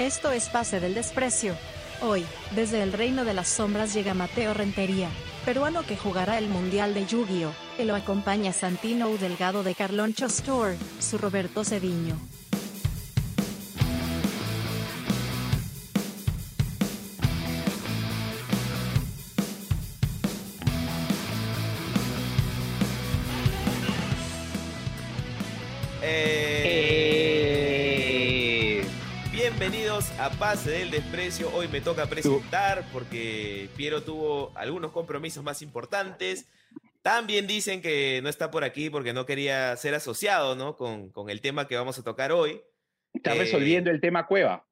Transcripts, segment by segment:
Esto es Pase del Desprecio. Hoy, desde el reino de las sombras llega Mateo Rentería, peruano que jugará el Mundial de Yu-Gi-Oh! Y lo acompaña Santino. Delgado de Carloncho Store, su Roberto Cediño. A Pase del Desprecio. Hoy me toca presentar porque Piero tuvo algunos compromisos más importantes. También dicen que no está por aquí porque no quería ser asociado ¿no? con, con el tema que vamos a tocar hoy. Está Eh, resolviendo el tema Cueva.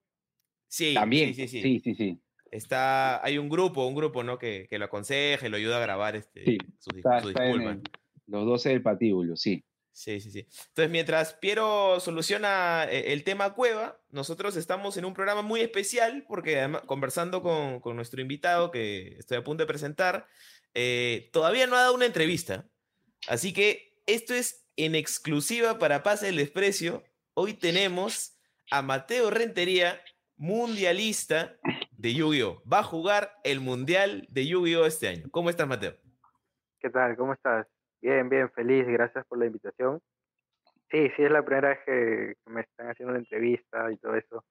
Sí, También. sí, sí, sí. sí, sí. sí. Está, hay un grupo, un grupo ¿no? que, que lo aconseja y lo ayuda a grabar este, Sí, sus, Está, sus está en el- los 12 del patíbulo, sí. Sí, sí, sí. Entonces, mientras Piero soluciona eh, el tema cueva, nosotros estamos en un programa muy especial porque además, conversando con, nuestro invitado que estoy a punto de presentar, eh, todavía no ha dado una entrevista. Así que esto es en exclusiva para Pase del Desprecio. Hoy tenemos a Mateo Rentería, mundialista de Yu-Gi-Oh! Va a jugar el Mundial de Yu-Gi-Oh! este año. ¿Cómo estás, Mateo? ¿Qué tal? ¿Cómo estás? Bien, bien, feliz, gracias por la invitación. Sí, sí, es la primera vez que que me están haciendo la entrevista y todo eso.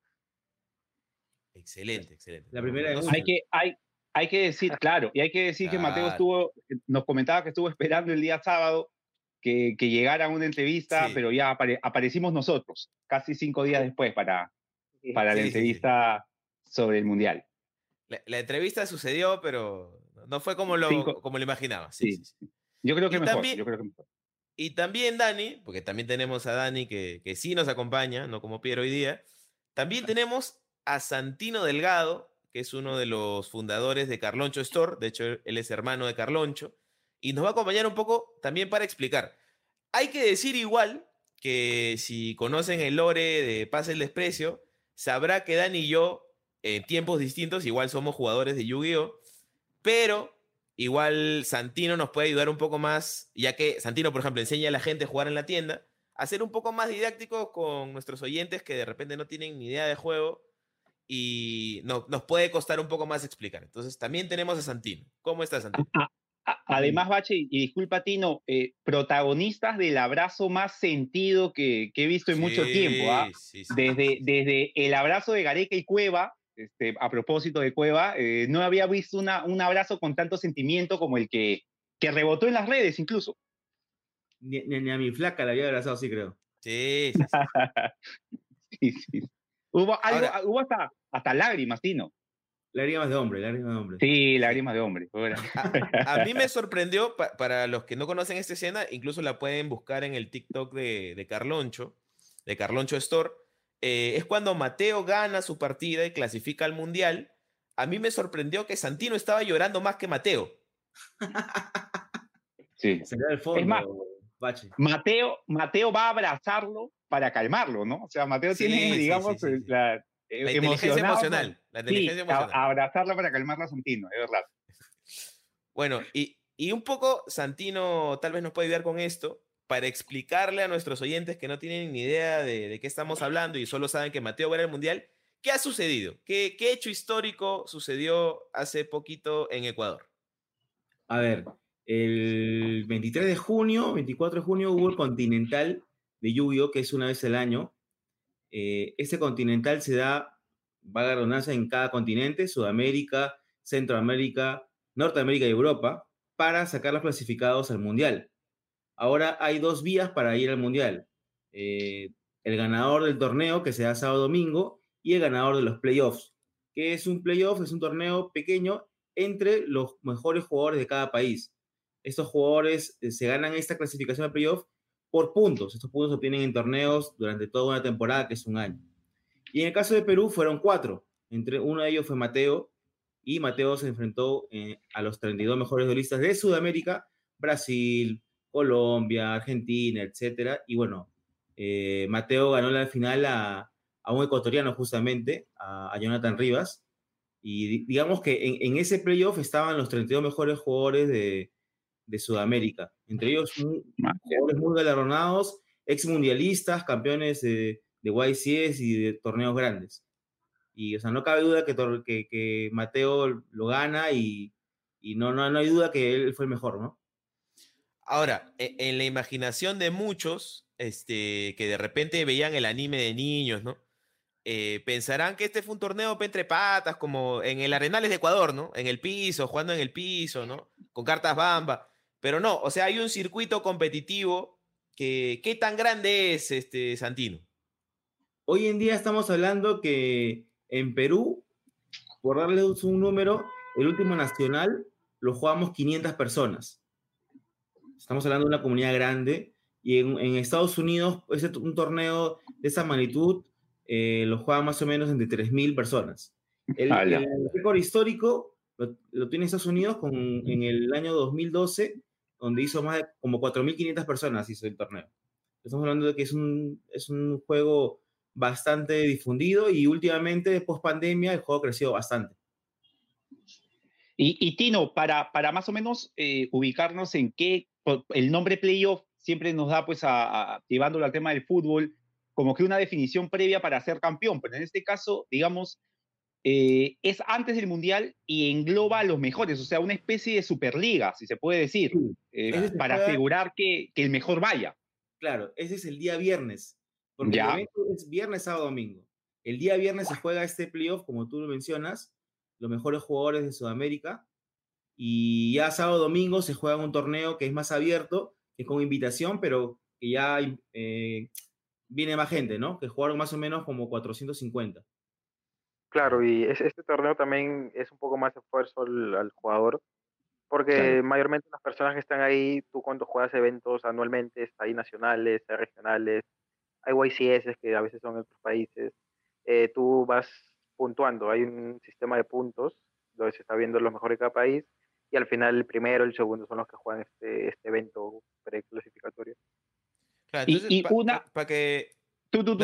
Excelente, excelente. La primera vez. Hay que, hay, hay que decir, claro, y hay que decir que Mateo estuvo, nos comentaba que estuvo esperando el día sábado que, que llegara una entrevista, Sí. pero ya apare- aparecimos nosotros, casi cinco días después para, para Sí, la sí, sí. entrevista sobre el Mundial. La, la entrevista sucedió, pero no fue como lo, Cinco- como lo imaginaba. Sí, Sí. Yo creo que Y mejor, también- yo creo que mejor. Y también Dani, porque también tenemos a Dani que, que sí nos acompaña, no como Piero hoy día. También tenemos a Santino Delgado, que es uno de los fundadores de Carloncho Store. De hecho, él es hermano de Carloncho. Y nos va a acompañar un poco también para explicar. Hay que decir igual que si conocen el lore de Pase el Desprecio, sabrá que Dani y yo, en tiempos distintos, igual somos jugadores de Yu-Gi-Oh! Pero igual Santino nos puede ayudar un poco más, ya que Santino, por ejemplo, enseña a la gente a jugar en la tienda, a ser un poco más didáctico con nuestros oyentes que de repente no tienen ni idea de juego y no, nos puede costar un poco más explicar. Entonces también tenemos a Santino. ¿Cómo estás, Santino? Además, Bache, y disculpa, Tino, eh, protagonistas del abrazo más sentido que, que he visto en mucho tiempo. ¿ah? Sí, sí. desde, desde el abrazo de Gareca y Cueva, este, a propósito de Cueva, eh, no había visto una, un abrazo con tanto sentimiento como el que, que rebotó en las redes incluso. Ni, ni- ni a mi flaca la había abrazado, sí, creo. Sí, sí, sí. Sí, sí. Hubo, algo, Ahora- hubo hasta, hasta lágrimas, Tino. Lágrimas de hombre, lágrimas de hombre. Sí, lágrimas de hombre. A, a mí me sorprendió, pa- para los que no conocen esta escena, incluso la pueden buscar en el TikTok de, de Carloncho, de Carloncho Store. Eh, es cuando Mateo gana su partida y clasifica al Mundial. A mí me sorprendió que Santino estaba llorando más que Mateo. Sí. Fondo, más- Bache. Mateo, Mateo va a abrazarlo para calmarlo, ¿no? O sea, Mateo Sí, tiene, sí, digamos, sí, sí, sí. la, La inteligencia emocional. La Sí, inteligencia a- abrazarla para calmarlo a Santino, es verdad. Bueno, y, y un poco Santino tal vez nos puede ayudar con esto para explicarle a nuestros oyentes que no tienen ni idea de, qué estamos hablando y solo saben que Mateo va a ir al Mundial. ¿Qué ha sucedido? ¿Qué, hecho histórico sucedió hace poquito en Ecuador? A ver, el 23 de junio, 24 de junio, hubo el Continental de Yu-Gi-Oh! que es una vez al año. Eh, este Continental se da, va a redundancia en cada continente, Sudamérica, Centroamérica, Norteamérica y Europa, para sacar los clasificados al Mundial. Ahora hay dos vías para ir al Mundial. Eh, el ganador del torneo, que se da sábado domingo, y el ganador de los playoffs, que es un playoff, es un torneo pequeño entre los mejores jugadores de cada país. Estos jugadores eh, se ganan esta clasificación al playoff por puntos. Estos puntos se obtienen en torneos durante toda una temporada, que es un año. Y en el caso de Perú fueron cuatro. Entre uno de ellos fue Mateo, y Mateo se enfrentó eh, a los 32 mejores duelistas de Sudamérica, Brasil, Colombia, Argentina, etcétera. Y bueno, eh, Mateo ganó la final a, a un ecuatoriano justamente, a, a Jonathan Rivas. Y di- digamos que en, en ese playoff estaban los 32 mejores jugadores de, de Sudamérica. Entre ellos, jugadores muy galardonados, ex mundialistas, campeones de, de YCS y de torneos grandes. Y, o sea, no cabe duda que, que, que Mateo lo gana y, y no, no, no hay duda que él fue el mejor, ¿no? Ahora, e, en la imaginación de muchos, este, que de repente veían el anime de niños, ¿no? Eh, pensarán que este fue un torneo entre patas, como en el Arenales de Ecuador, ¿no? En el piso, jugando en el piso, ¿no? Con cartas bamba. Pero no, o sea, hay un circuito competitivo que, ¿qué tan grande es este Santino? Hoy en día estamos hablando que en Perú, por darles un número, el último nacional lo jugamos 500 personas. Estamos hablando de una comunidad grande y en, Estados Unidos ese, un torneo de esa magnitud eh, lo juegan más o menos entre 3.000 personas. El, récord histórico lo, tiene Estados Unidos con, en el año 2012, donde hizo más de como 4.500 personas hizo el torneo. Estamos hablando de que es un, es un juego bastante difundido y últimamente, post pandemia, el juego ha crecido bastante. Y, Tino, para, para más o menos eh, ubicarnos en qué, el nombre playoff siempre nos da, pues, a, llevándolo al tema del fútbol, como que una definición previa para ser campeón, pero en este caso, digamos, eh, es antes del Mundial y engloba a los mejores, o sea, una especie de superliga, si se puede decir, eh, para asegurar que, que, el mejor vaya. Claro, ese es el día viernes, porque el evento es viernes, sábado, domingo. El día viernes se juega este playoff, como tú lo mencionas, los mejores jugadores de Sudamérica, y ya sábado, domingo se juega un torneo que es más abierto, que es con invitación, pero que ya eh, viene más gente, ¿no? Que jugaron más o menos como 450. Claro, y este torneo también es un poco más esfuerzo al, jugador, porque mayormente las personas que están ahí, tú cuando juegas eventos anualmente, hay nacionales, hay regionales, hay YCS que a veces son en otros países, eh, tú vas puntuando, hay un sistema de puntos donde se está viendo los mejores de cada país y al final el primero y el segundo son los que juegan este, este evento preclasificatorio y, una. Para que. Tú, tú, tú,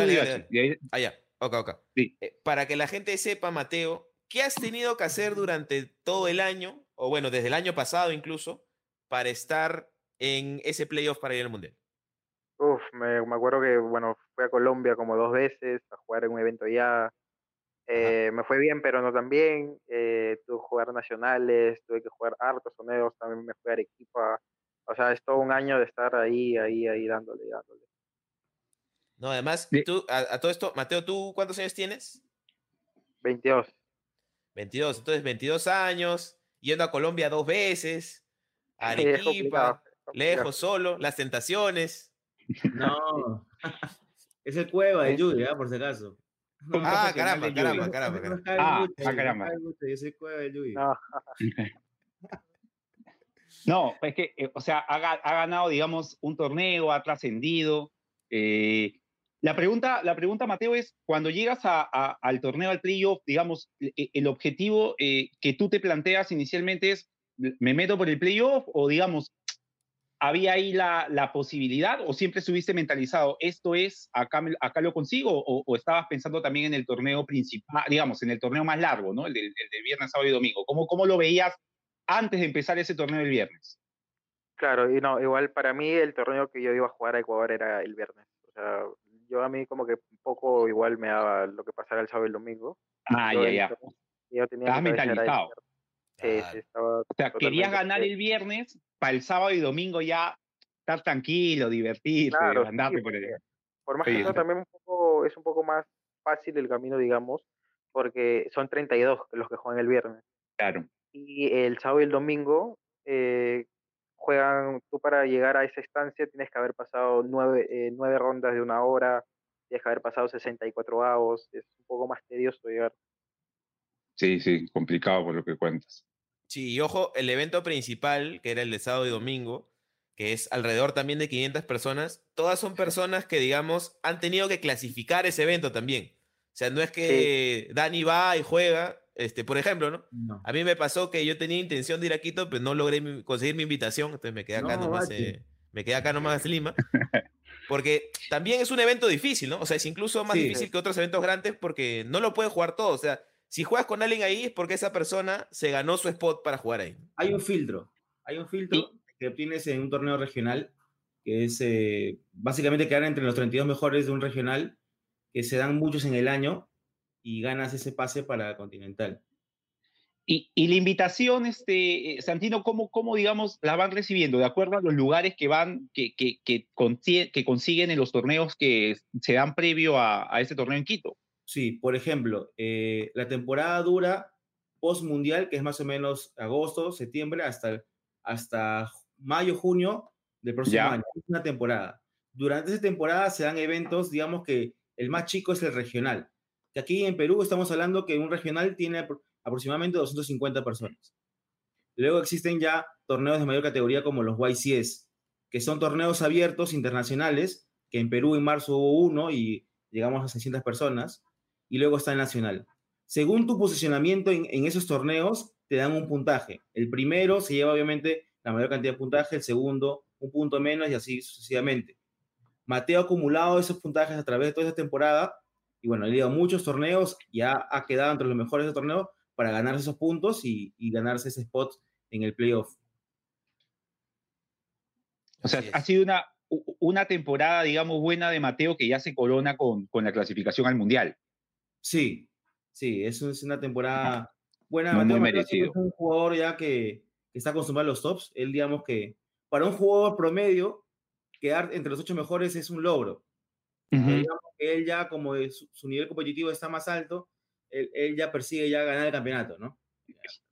Ah, ya. Ok, ok. Eh, para que la gente sepa, Mateo, ¿qué has tenido que hacer durante todo el año, o bueno, desde el año pasado incluso, para estar en ese playoff para ir al mundial? Uf, me, acuerdo que, bueno, fui a Colombia como dos veces a jugar en un evento allá. Eh, me fue bien, pero no tan bien. Eh, tuve que jugar nacionales, tuve que jugar hartos torneos, también me fui a Arequipa o sea, es todo un año de estar ahí, ahí, ahí, dándole, dándole. No, además, tú, a, todo esto, Mateo, ¿tú cuántos años tienes? 22. 22, entonces 22 años, yendo a Colombia dos veces, a Arequipa, lejos, solo, las tentaciones. No, es el cueva de lluvia, ¿eh? por si acaso. Ah, caramba, caramba, caramba, Ah, caramba. Cueva de lluvia. No. No, es que, eh, o sea, ha, ganado, digamos, un torneo, ha trascendido. Eh, la, pregunta, la pregunta, Mateo, es, cuando llegas al torneo, al playoff, digamos, e, el objetivo eh, que tú te planteas inicialmente es, ¿me meto por el playoff? O, digamos, ¿había ahí la, posibilidad o siempre estuviste mentalizado, esto es, acá, acá lo consigo? O, estabas pensando también en el torneo principal, digamos, en el torneo más largo, ¿no? El del, viernes, sábado y domingo. ¿Cómo, ¿Cómo lo veías antes de empezar ese torneo el viernes. Claro, y no, igual para mí el torneo que yo iba a jugar a Ecuador era el viernes. O sea, yo a mí como que un poco igual me daba lo que pasara el sábado y el domingo. Ah, ya, ya. Yo tenía mentalizado. Sí, sí, estaba o sea, querías ganar el viernes para el sábado y domingo ya estar tranquilo, divertirte, claro, andarte por el... Por más que eso también un poco, es un poco más fácil el camino, digamos, porque son 32 los que juegan el viernes. Claro y el sábado y el domingo eh, juegan, tú para llegar a esa estancia tienes que haber pasado nueve, eh, nueve rondas de una hora, tienes que haber pasado 64 avos, es un poco más tedioso llegar. Sí, sí, complicado por lo que cuentas. Sí, y ojo, el evento principal, que era el de sábado y domingo, que es alrededor también de 500 personas, todas son personas que, digamos, han tenido que clasificar ese evento también. O sea, no es que Dani va y juega, este, por ejemplo, ¿no? A mí me pasó que yo tenía intención de ir a Quito, pero no logré conseguir mi invitación, entonces me quedé acá nomás, eh, me quedé acá nomás en Lima. Porque también es un evento difícil, ¿no? O sea, es incluso más difícil que otros eventos grandes porque no lo pueden jugar todos. O sea, si juegas con alguien ahí es porque esa persona se ganó su spot para jugar ahí. Hay un filtro, hay un filtro que obtienes en un torneo regional, que es eh, básicamente quedar entre los 32 mejores de un regional, que se dan muchos en el año, y ganas ese pase para Continental. Y, la invitación, este, Santino, ¿cómo, ¿cómo, digamos, la van recibiendo? ¿De acuerdo a los lugares que van, que, que, que, consiguen en los torneos que se dan previo a, a este torneo en Quito? Sí, por ejemplo, eh, la temporada dura post-mundial, que es más o menos agosto, septiembre, hasta, hasta mayo, junio del próximo año. Es una temporada. Durante esa temporada se dan eventos, digamos que el más chico es el regional. Que aquí en Perú estamos hablando que un regional tiene aproximadamente 250 personas. Luego existen ya torneos de mayor categoría como los YCS, que son torneos abiertos internacionales, que en Perú en marzo hubo uno y llegamos a 600 personas, y luego está el nacional. Según tu posicionamiento en, esos torneos, te dan un puntaje. El primero se lleva obviamente la mayor cantidad de puntaje, el segundo un punto menos y así sucesivamente. Mateo ha acumulado esos puntajes a través de toda esta temporada y bueno, ha ido a muchos torneos y ha, ha quedado entre los mejores de torneos para ganarse esos puntos y, ganarse ese spot en el playoff. O sea, ha sido una, una temporada, digamos, buena de Mateo que ya se corona con, con la clasificación al Mundial. Sí, sí, eso es una temporada buena. muy merecido. Es un jugador ya que, está acostumbrado a los tops. Él, digamos que para un jugador promedio, quedar entre los ocho mejores es un logro. digamos que él ya, como su, nivel competitivo está más alto, él, ya persigue ya ganar el campeonato, ¿no?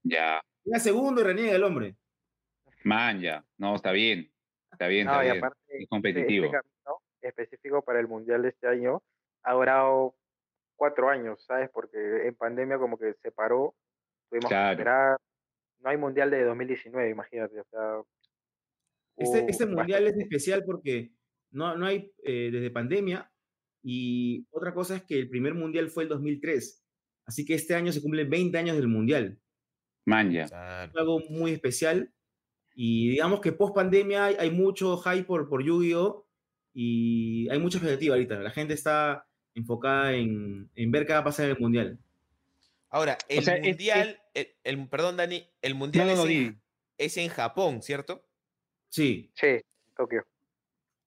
Ya. Ya segundo y reniega el hombre. Man, ya. No, está bien. Está bien, está bien. es este competitivo. Este específico para el Mundial de este año ha durado cuatro años, ¿sabes? Porque en pandemia como que se paró, tuvimos que esperar. No hay Mundial de 2019, imagínate. O sea, este, este Mundial es especial porque no, no hay eh, desde pandemia y otra cosa es que el primer Mundial fue el 2003 Así que este año se cumplen 20 años del Mundial. Manja. Es algo muy especial. Y digamos que post pandemia hay, mucho hype por, por Yu-Gi-Oh! Y hay mucha expectativa ahorita. La gente está enfocada en, ver qué va a pasar en el Mundial. Ahora, el Mundial, El, perdón Dani, el Mundial es, en, Japón, ¿cierto? Sí. Sí, Tokio.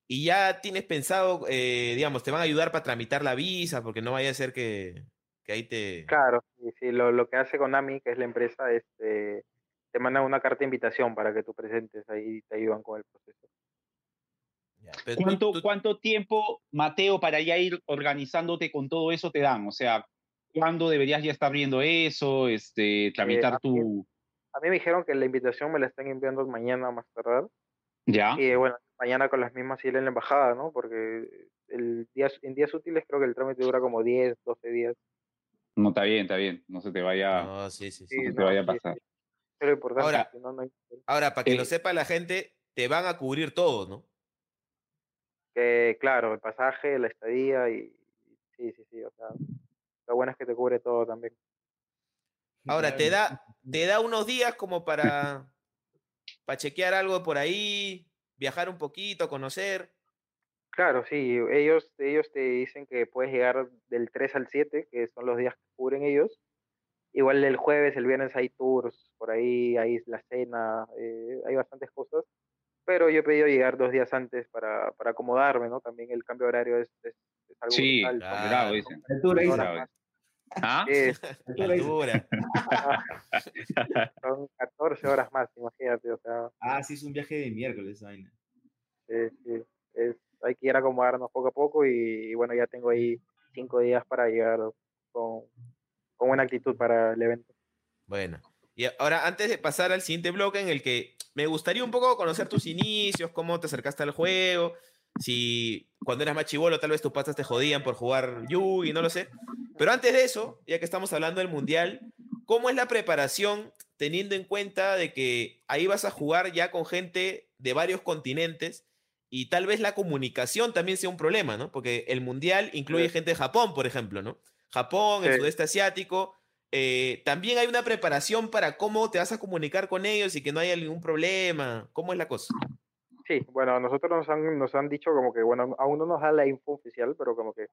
Y ya tienes pensado, eh, digamos, te van a ayudar para tramitar la visa, porque no vaya a ser que, que ahí te... Claro, sí, sí lo, lo, que hace Konami, que es la empresa, este, te manda una carta de invitación para que tú presentes ahí y te ayudan con el proceso. ¿Cuánto, ¿Cuánto tiempo, Mateo, para ya ir organizándote con todo eso te dan? O sea, ¿cuándo deberías ya estar viendo eso, este, tramitar eh, tu...? a mí me dijeron que la invitación me la están enviando mañana más tardar. Ya. Y bueno, mañana con las mismas ir en la embajada, ¿no? Porque el día, en días útiles creo que el trámite dura como 10, 12 días. No, está bien, está bien. No se te vaya, no, sí, sí, sí. te vaya a pasar. Pero importante ahora, no, ahora, para que lo eh sepa la gente, te van a cubrir todo, ¿no? Que, claro, el pasaje, la estadía y, sí, sí, sí. O sea, lo bueno es que te cubre todo también. Ahora, te da, te da unos días como para, para chequear algo por ahí, viajar un poquito, conocer. Claro, sí, ellos, ellos te dicen que puedes llegar del 3 al 7, que son los días que cubren ellos. Igual el jueves, el viernes hay tours, por ahí hay la cena, eh, hay bastantes cosas. Pero yo he pedido llegar dos días antes para, para acomodarme, ¿no? También el cambio horario es, es, algo Sí, claro, dicen. ¿Ah? son 14 horas más, imagínate, o sea. Ah, sí, es un viaje de miércoles, vaina. Sí, sí, es, hay que ir a acomodarnos poco a poco y, bueno, ya tengo ahí cinco días para llegar con, con buena actitud para el evento. Bueno, y ahora antes de pasar al siguiente bloque en el que me gustaría un poco conocer tus inicios, cómo te acercaste al juego, si cuando eras más chivolo tal vez tus patas te jodían por jugar Yugi, no lo sé. Pero antes de eso, ya que estamos hablando del Mundial, ¿cómo es la preparación teniendo en cuenta de que ahí vas a jugar ya con gente de varios continentes y tal vez la comunicación también sea un problema, ¿no? Porque el mundial incluye gente de Japón, por ejemplo, ¿no? Japón, el sudeste asiático. Eh, también hay una preparación para cómo te vas a comunicar con ellos y que no haya ningún problema. ¿Cómo es la cosa? Sí, bueno, nosotros nos han, nos han dicho como que, bueno, aún no nos da la info oficial, pero como que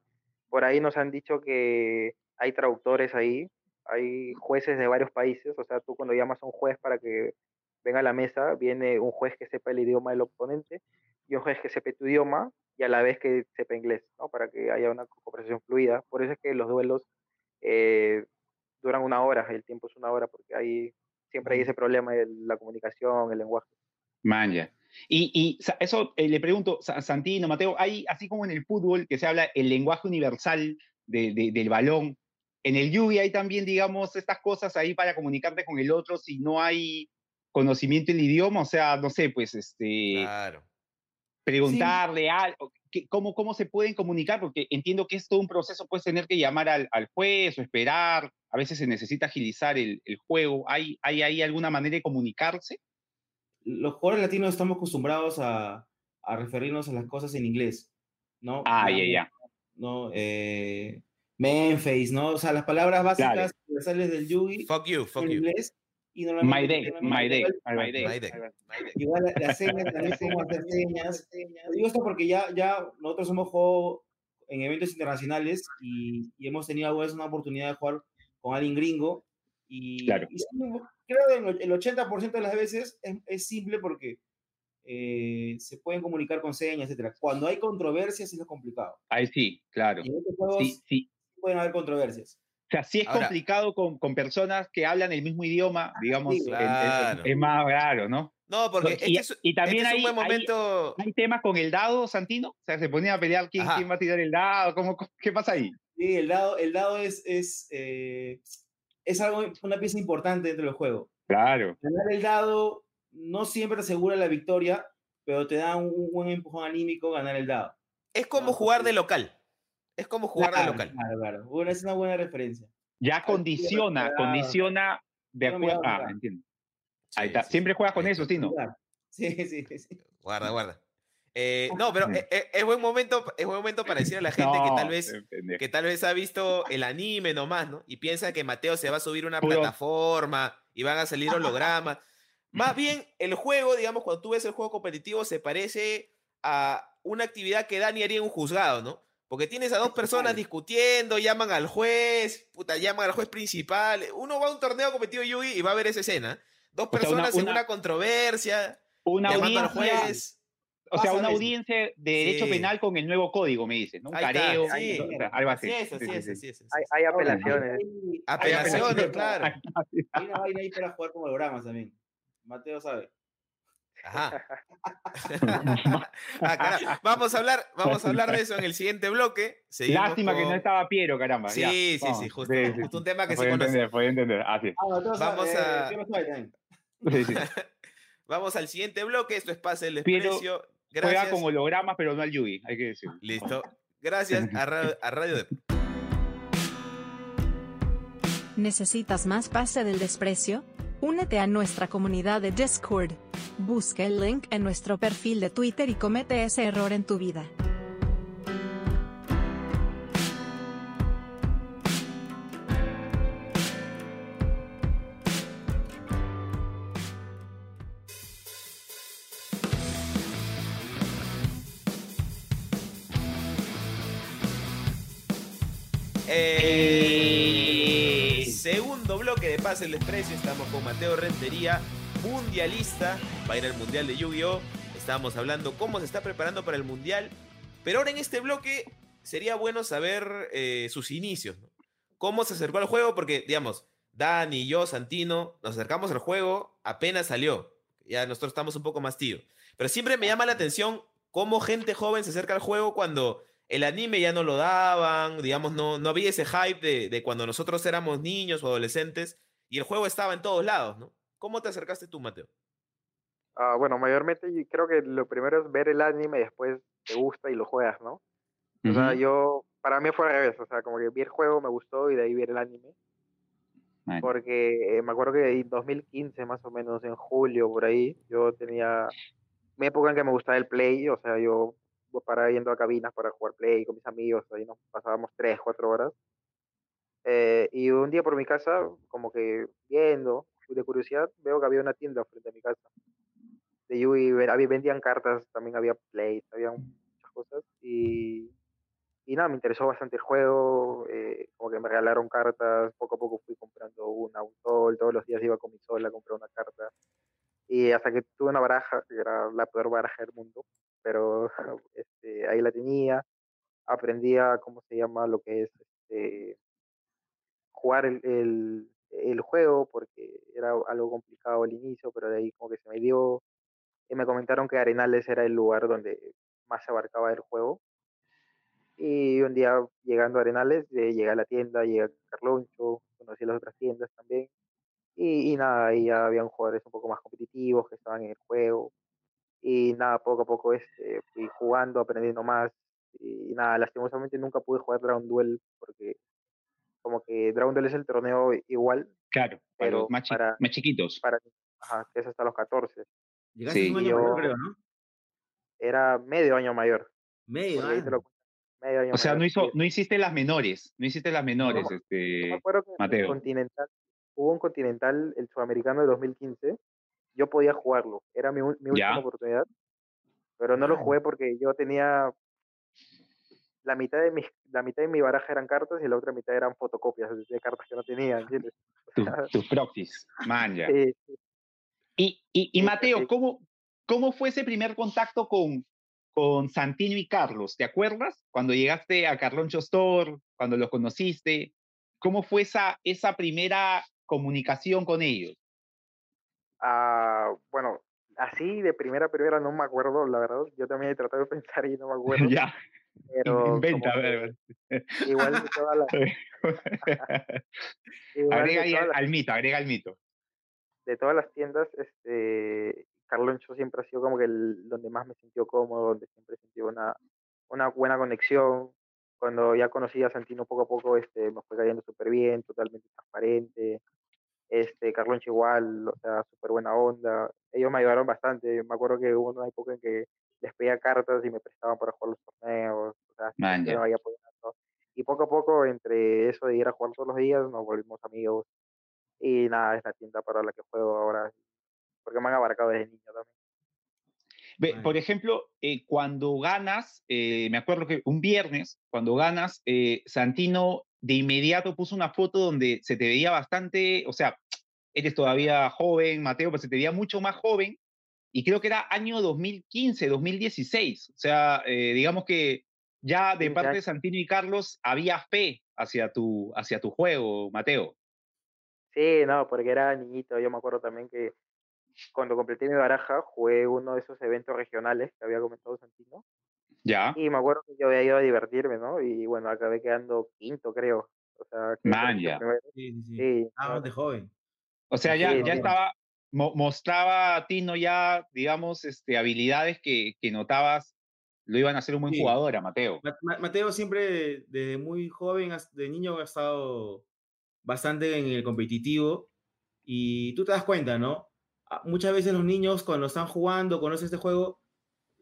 por ahí nos han dicho que hay traductores ahí, hay jueces de varios países, o sea, tú cuando llamas a un juez para que venga a la mesa, viene un juez que sepa el idioma del oponente y un juez que sepa tu idioma y a la vez que sepa inglés, ¿no? Para que haya una conversación fluida. Por eso es que los duelos eh, duran una hora, el tiempo es una hora porque hay, siempre hay ese problema de la comunicación, el lenguaje. Manja. Y, y eso eh, le pregunto, Santino, Mateo, hay, así como en el fútbol, que se habla el lenguaje universal del balón, en el Yugi hay también, digamos, estas cosas ahí para comunicarte con el otro si no hay conocimiento del idioma, o sea, no sé, pues, este... Claro. Preguntarle algo, cómo, cómo se pueden comunicar, porque entiendo que es todo un proceso, puedes tener que llamar al, al juez o esperar, a veces se necesita agilizar el, el juego, ¿Hay, ¿hay ahí alguna manera de comunicarse? Los jugadores latinos estamos acostumbrados a, a referirnos a las cosas en inglés, ¿no? Ah, ya, ya. ¿No? Eh, Memphis, ¿no? O sea, las palabras básicas universales del Yugi. Fuck you, fuck en you. inglés. Y my day, my day, my day. Igual las señas también podemos hacer señas. Digo esto porque ya, ya nosotros hemos jugado en eventos internacionales y, y hemos tenido alguna vez una oportunidad de jugar con alguien gringo. Y, claro. y creo que el 80% de las veces es, es simple porque eh, se pueden comunicar con señas, etcétera. Cuando hay controversias es lo complicado. Ahí sí, claro. Y en estos juegos sí, sí. pueden haber controversias. O sea, sí es Ahora, complicado con, con, personas que hablan el mismo idioma, digamos, claro. es, es, más raro, ¿no? No, porque y, es, y también este hay, es un buen momento... hay, hay, temas con el dado, Santino. O sea, se ponía a pelear quién, quién va a tirar el dado, ¿cómo, ¿qué pasa ahí? Sí, el dado, el dado es, es, eh, es algo, una pieza importante dentro del juego. Claro. Ganar el dado no siempre asegura la victoria, pero te da un, un buen empujón anímico ganar el dado. Es como ¿no? jugar de local. Es como jugar claro, de local. Claro, claro. Bueno, es una buena referencia. Ya condiciona, condiciona de acuerdo. Ah, entiendo. Sí, Ahí está. sí, Siempre juegas con sí, eso, Tino. Sí, sí, sí. Guarda, guarda. Eh, no, pero es, es, buen momento, es buen momento para decir a la gente no, que tal vez que tal vez ha visto el anime nomás, ¿no? Y piensa que Mateo se va a subir a una Puro. plataforma y van a salir hologramas. Más bien, el juego, digamos, cuando tú ves el juego competitivo, se parece a una actividad que Dani haría en un juzgado, ¿no? Porque tienes a dos personas discutiendo, llaman al juez, puta, llaman al juez principal. Uno va a un torneo competitivo Yugi y va a ver esa escena. Dos personas o sea, una, una, en una controversia, una llamando al juez. O sea, una audiencia de derecho sí. penal con el nuevo código, me dices, ¿no? Un careo, sí. algo así. Sí, Hay, hay apelaciones. Hay, apelaciones, claro. Hay una vaina ahí para jugar con hologramas también. Mateo sabe. Ajá. ah, vamos a hablar, vamos a hablar de eso en el siguiente bloque. Seguimos Lástima con... que no estaba Piero, caramba. Sí, ya, sí, sí, justo, sí, justo un tema que se conoce. Entender, puede entender. Ah, vamos eh, a. Sí, sí. vamos al siguiente bloque. Esto es Pase el Desprecio. Gracias. Juega con hologramas, pero no al Yugi, hay que decirlo. Listo. Gracias a Radio, a Radio de... ¿Necesitas más Pase del Desprecio? Únete a nuestra comunidad de Discord. Busca el link en nuestro perfil de Twitter y comete ese error en tu vida. Bloque de Pase el Desprecio. Estamos con Mateo Rentería, mundialista. Va a ir al Mundial de Yu-Gi-Oh! Estábamos hablando cómo se está preparando para el Mundial. Pero ahora en este bloque sería bueno saber eh, sus inicios. ¿Cómo se acercó al juego? Porque, digamos, Dani, yo, Santino, nos acercamos al juego apenas salió. Ya nosotros estamos un poco más tíos. Pero siempre me llama la atención cómo gente joven se acerca al juego cuando el anime ya no lo daban, digamos, no, no había ese hype de, de, cuando nosotros éramos niños o adolescentes y el juego estaba en todos lados, ¿no? ¿Cómo te acercaste tú, Mateo? Uh, bueno, mayormente creo que lo primero es ver el anime y después te gusta y lo juegas, ¿no? Uh -huh. O sea, yo, para mí fue al revés, o sea, como que vi el juego, me gustó y de ahí vi el anime. Porque eh, me acuerdo que en 2015, más o menos, en julio, por ahí, yo tenía mi época en que me gustaba el play, o sea, yo para yendo a cabinas para jugar play con mis amigos, ahí nos pasábamos tres, cuatro horas. Eh, y un día por mi casa, como que viendo, de curiosidad, veo que había una tienda frente a mi casa. De Yui, vendían cartas, también había play, había muchas cosas. Y, y nada, me interesó bastante el juego, eh, como que me regalaron cartas, poco a poco fui comprando una, un sol, todos los días iba con mi sol a comprar una carta. Y hasta que tuve una baraja, que era la peor baraja del mundo, pero este, ahí la tenía, aprendía cómo se llama lo que es este, jugar el, el, juego porque era algo complicado al inicio, pero de ahí como que se me dio. Y me comentaron que Arenales era el lugar donde más se abarcaba el juego. Y un día llegando a Arenales, eh, llegué a la tienda, llegué a Carloncho, conocí las otras tiendas también. Y, y nada, ahí ya habían jugadores un poco más competitivos que estaban en el juego. Y nada, poco a poco este, fui jugando, aprendiendo más. Y nada, lastimosamente nunca pude jugar Dragon Duel porque como que Dragon Duel es el torneo igual. Claro, para pero los más, chi- para, más chiquitos. para ajá, que es hasta los 14. Llegaste Sí. un año Yo- mayor, creo, ¿no? Era medio año mayor. Medio te año. lo cuento, medio año O sea, mayor, no, hizo, no hiciste las menores, no hiciste las menores, No, este, me acuerdo que Mateo. Continental, hubo un Continental, el sudamericano de 2015, yo podía jugarlo, era mi, última oportunidad, pero no lo Ah. jugué porque yo tenía la mitad de mi, la mitad de mi baraja eran cartas y la otra mitad eran fotocopias de cartas que no tenía, ¿entiendes? tus, tus proxies, man, ya. Sí, sí. Y, y, y Sí, Mateo, sí. ¿cómo, ¿cómo fue ese primer contacto con, con Santino y Carlos? ¿Te acuerdas? Cuando llegaste a Carloncho Store, cuando los conociste, ¿cómo fue esa, esa primera comunicación con ellos? Ah, bueno, así de primera a primera no me acuerdo, la verdad, yo también he tratado de pensar y no me acuerdo, ya, pero inventa, a ver. igual de todas las... agrega ahí al, mito, agrega al mito. de todas las tiendas, este, Carloncho siempre ha sido como que el, donde más me sintió cómodo, donde siempre sentí una, una buena conexión. Cuando ya conocí a Santino poco a poco, este, me fue cayendo súper bien, totalmente transparente. Este, Carloncho igual, o sea, súper buena onda. Ellos me ayudaron bastante. Me acuerdo que hubo una época en que les pedía cartas y me prestaban para jugar los torneos. O sea, Man, había apoyado. Y poco a poco, entre eso de ir a jugar todos los días, nos volvimos amigos. Y nada, es la tienda para la que juego ahora. Porque me han abarcado desde niño también. Ve. Por ejemplo, eh, cuando ganas, eh, me acuerdo que un viernes, cuando ganas, eh, Santino de inmediato puso una foto donde se te veía bastante, o sea, eres todavía joven, Mateo, pero se te veía mucho más joven, y creo que era año 2015, 2016, o sea, eh, digamos que ya de 15 parte de. Santino y Carlos había fe hacia tu, hacia tu juego, Mateo. Sí, no, porque era niñito. Yo me acuerdo también que cuando completé mi baraja, jugué uno de esos eventos regionales que había comentado Santino. ¿Ya? Y me acuerdo que yo había ido a divertirme, ¿no? Y bueno, acabé quedando quinto, creo. O sea, Man, ya. Sí, sí, sí. Sí, Ah, no, de joven. O sea, ya, ya estaba, mo- mostraba a Tino ya, digamos, este, habilidades que, que notabas lo iban a hacer un buen Sí. jugador a Mateo. Ma- Ma- Mateo siempre, desde muy joven, de niño, ha estado bastante en el competitivo y tú te das cuenta, ¿no? Ah, Muchas veces los niños cuando están jugando, conocen este juego,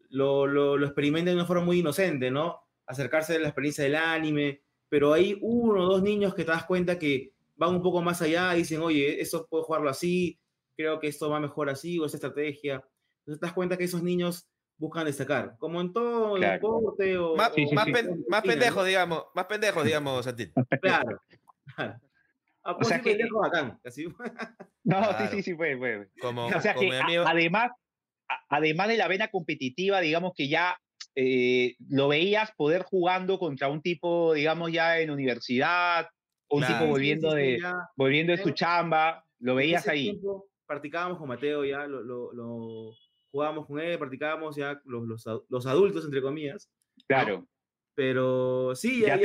lo, lo, lo experimentan de una forma muy inocente, ¿no? Acercarse a la experiencia del anime, pero hay uno o dos niños que te das cuenta que van un poco más allá y dicen, oye, esto puedo jugarlo así, creo que esto va mejor así, o esta estrategia. Entonces te das cuenta que esos niños buscan destacar, como en todo Claro. deporte o... Más, o- Sí, sí, más sí. pen- o más pendejos, digamos. Más pendejos, digamos, Santín. Claro. claro. Ah, pues sea que- pendejo bacán. Así. No, Claro. sí, sí, sí, fue, fue. Como, O sea como que a- además, a- además de la vena competitiva, digamos que ya eh, lo veías poder jugando contra un tipo, digamos, ya en universidad, o un Claro. tipo Sí, volviendo de, ya. volviendo de su chamba, lo veías ahí. tiempo practicábamos con Mateo ya, lo, lo, lo- jugábamos con él, practicábamos ya los, los, los adultos, entre comillas. Claro, Pero sí, ya,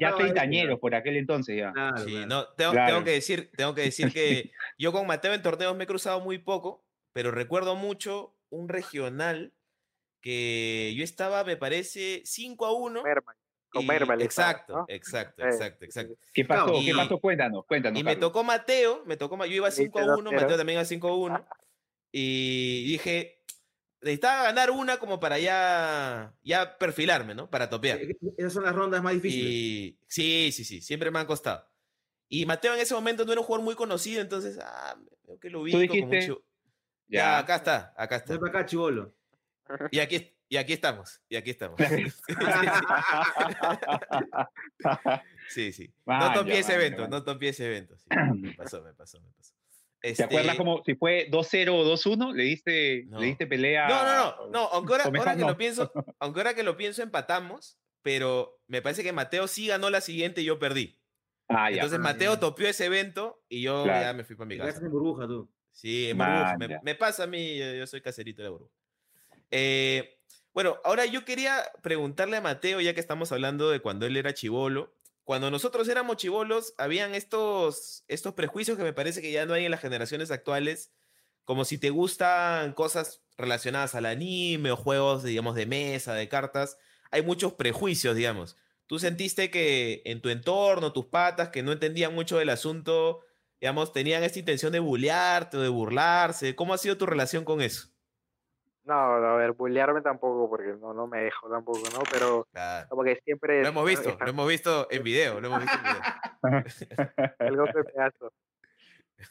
ya, treintañeros por aquel entonces ya. Claro, Sí, claro. no, tengo, Claro. tengo que decir, tengo que decir que yo con Mateo en torneos me he cruzado muy poco, pero recuerdo mucho un regional que yo estaba, me parece, 5 a 1. Merman, estabas, exacto, ¿no? exacto, exacto, exacto. ¿Qué pasó? ¿Qué pasó? Cuéntanos, cuéntanos. Y me Carlos. tocó Mateo, me tocó, yo iba Dice 5 a 1, 2-0. Mateo también iba 5 a 1. Y dije, necesitaba ganar una como para ya, ya perfilarme, ¿no? Para topear. Eh, Esas son las rondas más difíciles. Y sí, sí, sí, siempre me han costado. Y Mateo en ese momento no era un jugador muy conocido, entonces, ah, veo que lo ubico como chivo- Ya, Ya. acá está, acá está. Ven para acá, chivolo. Y aquí, y aquí estamos, y aquí estamos. Sí, sí. No topié ese evento, vaya. no topié ese evento. sí. Me pasó, me pasó, me pasó. ¿Te acuerdas Este, como si fue 2-0 o 2-1? ¿Le diste, No. ¿le diste pelea? No, no, no, no, aunque ahora, ahora que no. lo pienso, aunque ahora que lo pienso empatamos, pero me parece que Mateo sí ganó la siguiente y yo perdí. Ah, ya. Entonces Mateo topió ese evento y yo Claro. ya me fui para mi casa. en burbuja tú. Sí, en burbuja. Me, ya. me pasa a mí, yo, yo soy caserito de la burbuja. Eh, bueno, ahora yo quería preguntarle a Mateo, ya que estamos hablando de cuando él era chivolo. Cuando nosotros éramos chivolos, habían estos, estos prejuicios que me parece que ya no hay en las generaciones actuales, como si te gustan cosas relacionadas al anime o juegos, digamos, de mesa, de cartas. Hay muchos prejuicios, digamos. ¿Tú sentiste que en tu entorno, tus patas, que no entendían mucho del asunto, digamos, tenían esta intención de bullearte o de burlarse? ¿Cómo ha sido tu relación con eso? No, a ver, bullearme tampoco, porque no, no me dejo tampoco, ¿no? Pero Claro. como que siempre... Lo hemos visto, lo hemos visto en video, lo hemos visto en video. el golpe de pedazo.